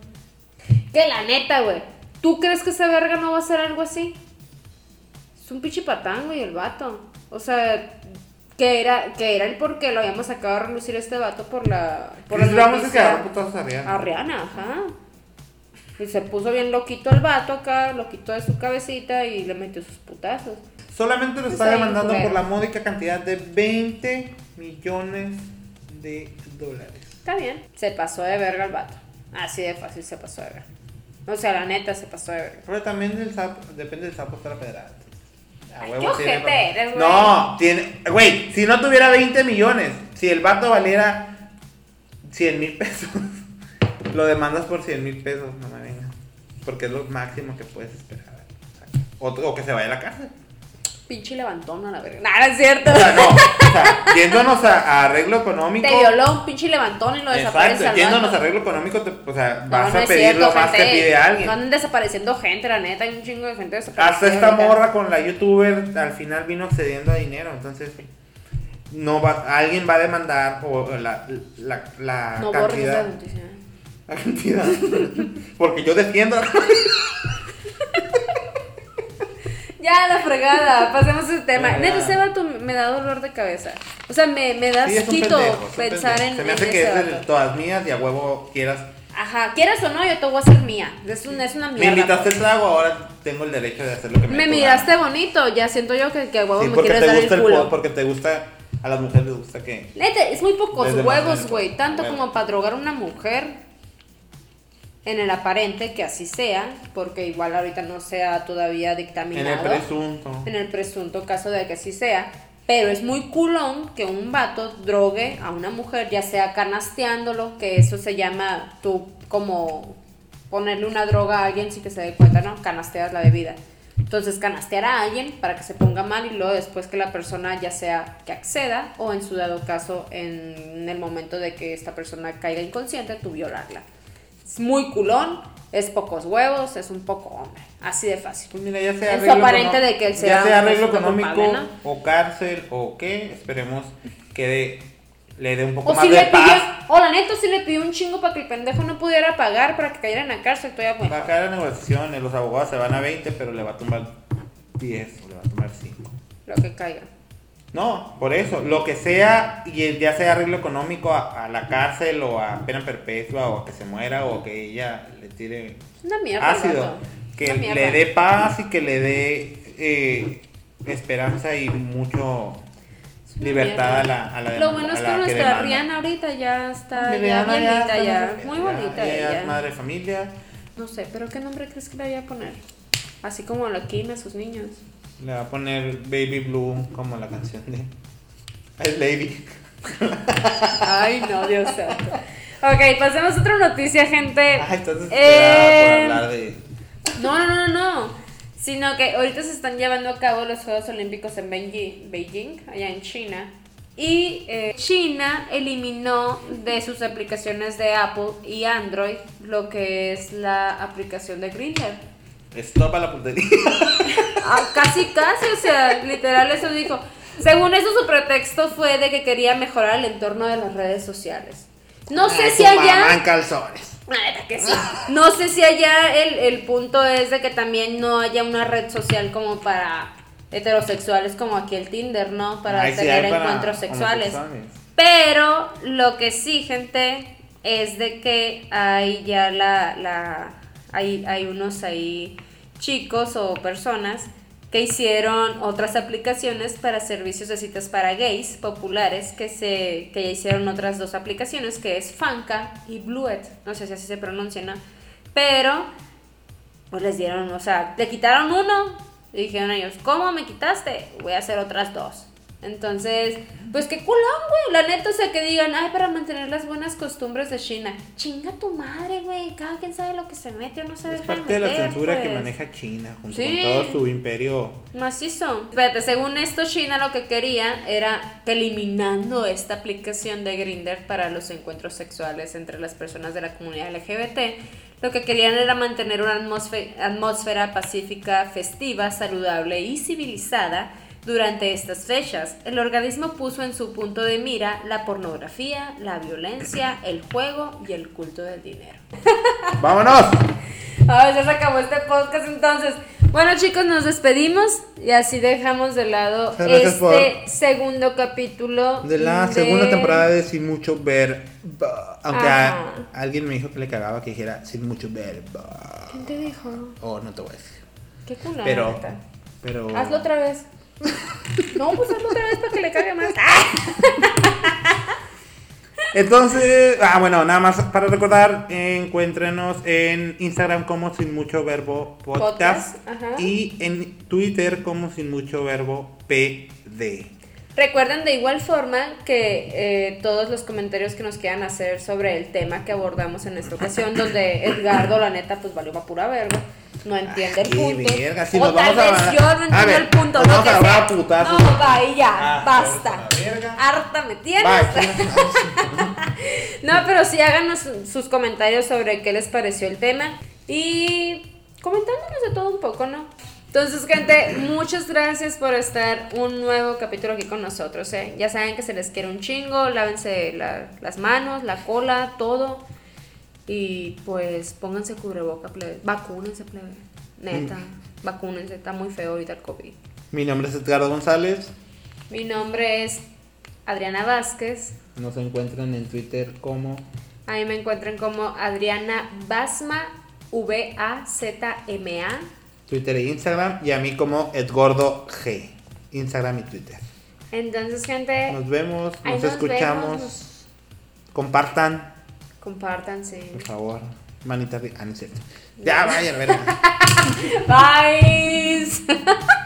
Que la neta, güey. ¿Tú crees que esa verga no va a hacer algo así? Es un pinche patán, güey, el vato. O sea, Que era, que era el por qué lo habíamos sacado a relucir este vato por la. Por Chris la Brown se quedaron putazos a Rihanna. A Rihanna, ajá. Y se puso bien loquito el vato acá, loquito de su cabecita y le metió sus putazos. Solamente lo está demandando por la módica cantidad de 20 millones de dólares. Está bien. Se pasó de verga el vato. Así de fácil se pasó de verga. O sea, la neta se pasó de verga. Pero también del sapo, depende del sapo está la pedrada. A Ay, huevo qué tiene ojete pa- eres, güey. No, tiene. Güey, si no tuviera 20 millones, si el vato valiera 100 mil pesos, lo demandas por 100 mil pesos, no me vengas. Porque es lo máximo que puedes esperar. O, o que se vaya a la cárcel. Pinche levantón a la verga. Nada, es cierto. O sea, no. O sea, yéndonos a, a arreglo económico. Te violó un pinche levantón y lo desaparece Exacto, yéndonos a arreglo económico, te- o sea, vas no a pedir cierto, lo más que gente. pide alguien. No andan desapareciendo gente, la neta. Hay un chingo de gente desaparecida. Hasta esta ahorita. morra con la youtuber al final vino accediendo a dinero, entonces no va, alguien va a demandar o la, la, la No cantidad, la cantidad, porque yo defiendo. Ya, la fregada. Pasemos ese tema. Neta, ese vato me da dolor de cabeza. O sea, me, me da Sí, es un asquito pendejo, es un pensar pendejo. en, Se me en hace que ese es de vato. todas mías y a huevo quieras. Ajá, quieras o no, yo te voy a hacer mía. Es, un- es una Me mierda. invitaste el trago, ahora tengo el derecho de hacer lo que me Me dé tu miraste bonito, ya siento yo que, que a huevo. Sí, me porque quieres te dar gusta el el culo. po- porque te gusta, a las mujeres les gusta que... Neta, es muy pocos Desde huevos, güey. Tanto Bueno. como para drogar a una mujer en el aparente, que así sea, porque igual ahorita no sea todavía En dictaminado. el presunto. en el presunto caso de que así sea. Pero es muy culón que un vato drogue a una mujer, ya sea canasteándolo, que eso se llama tú como ponerle una droga a alguien sin que se dé cuenta, ¿no? Canasteas la bebida. Entonces canastear a alguien para que se ponga mal y luego después que la persona ya sea que acceda o en su dado caso en el momento de que esta persona caiga inconsciente, tú violarla. Es muy culón, es pocos huevos, es un poco hombre. Así de fácil. Pues mira, ya sea Es arreglo, aparente de que él ya sea un arreglo económico culpable, o cárcel o qué, esperemos que dé- le dé un poco O más si de le pidió, paz. o la neta si le pidió un chingo para que el pendejo no pudiera pagar para que cayera en la cárcel, todavía bueno. Va a caer en negociaciones, los abogados se van a 20, pero le va a tumbar 10 o le va a tumbar 5. Lo que caiga. No, por eso, lo que sea, y el- ya sea arreglo económico a, a la cárcel o a pena perpetua o a que se muera o que ella le tire una mierda. ácido, que Una mierda. le dé paz y que le dé eh, esperanza y mucho libertad a la, a la Lo bueno es que nuestra. Rihanna ahorita ya está bien ya linda está ya, muy bonita ella ella. es madre de familia, No sé, pero ¿qué nombre crees que le voy a poner? Así como Kim a sus niños. Le va a poner Baby Blue como la canción de El Lady. Ay, no, Dios santo. Ok, pasemos a otra noticia, gente. Ay, entonces Eh, por hablar de No, no, no, no. Sino que ahorita se están llevando a cabo los Juegos Olímpicos en Beijing, Beijing allá en China. Y eh, China eliminó de sus aplicaciones de Apple y Android lo que es la aplicación de Grindr. Stop a la puntería. Ah, casi, casi, o sea, literal eso dijo. Según eso, su pretexto fue de que quería mejorar el entorno de las redes sociales. No sé Ay, si allá... calzones. Neta que sí. No sé si allá el, el punto es de que también no haya una red social como para heterosexuales como aquí el Tinder, ¿no? Para Ay, tener para encuentros sexuales. Pero lo que sí, gente, es de que hay ya la, la hay, unos ahí chicos o personas que hicieron otras aplicaciones para servicios de citas para gays populares que se que ya hicieron otras dos aplicaciones que es Fanca y Bluet no sé si así se pronuncia ¿no? pero pues les dieron o sea le quitaron uno y dijeron ellos ¿cómo me quitaste? voy a hacer otras dos entonces, pues qué culón, güey. La neta, o sea, que digan, ay, para mantener las buenas costumbres de China. Chinga tu madre, güey. Cada quien sabe lo que se mete o no se Es deja parte de la censura que pues. maneja China junto Sí. con todo su imperio. Macizo. Espérate, según esto, China lo que quería era que eliminando esta aplicación de Grindr para los encuentros sexuales entre las personas de la comunidad LGBT, lo que querían era mantener una atmósfe- atmósfera pacífica, festiva, saludable y civilizada durante estas fechas. El organismo puso en su punto de mira la pornografía, la violencia, el juego y el culto del dinero. ¡Vámonos! Ya se acabó este podcast entonces. Bueno chicos, nos despedimos y así dejamos de lado gracias este segundo capítulo De la de- segunda temporada de Sin Mucho Ver. Aunque a- alguien me dijo que le cagaba que dijera Sin Mucho Ver. ¿Quién te dijo? O no te voy a decir. Qué culada. Pero. Hazlo otra vez. No, pues hazlo otra vez para que le cague más. Entonces, ah, bueno, nada más para recordar, encuéntrenos en Instagram como Sin Mucho Verbo Podcast, y en Twitter como Sin Mucho Verbo PD. Recuerden de igual forma que eh, todos los comentarios que nos quieran hacer sobre el tema que abordamos en esta ocasión, donde Edgardo, la neta, pues valió pa' pura verga. No entiende el punto. verga, si o tal a vez yo no entiendo ver, el punto. vamos que a sea. a putazos. No, va, ya, Ah, basta. pues, a la verga. Harta me tienes. No, pero sí háganos sus comentarios sobre qué les pareció el tema y comentándonos de todo un poco, ¿no? Entonces, gente, muchas gracias por estar un nuevo capítulo aquí con nosotros, ¿eh? Ya saben que se les quiere un chingo, lávense la- las manos, la cola, todo. Y pues pónganse cubreboca, plebe. Vacúnense, plebe. Neta, vacúnense, está muy feo ahorita el COVID. Mi nombre es Edgardo González. Mi nombre es Adriana Vázquez. Nos encuentran en Twitter como Ahí me encuentran como Adriana Basma, V-A-Z-M-A. Twitter e Instagram. Y a mí como Edgordo G. Instagram y Twitter. Entonces, gente, Nos vemos, nos, escuchamos. vemos. Compartan, Compartan, sí. por favor. Manita arriba. Ah, no es cierto. Ya, vaya, a ver. Bye.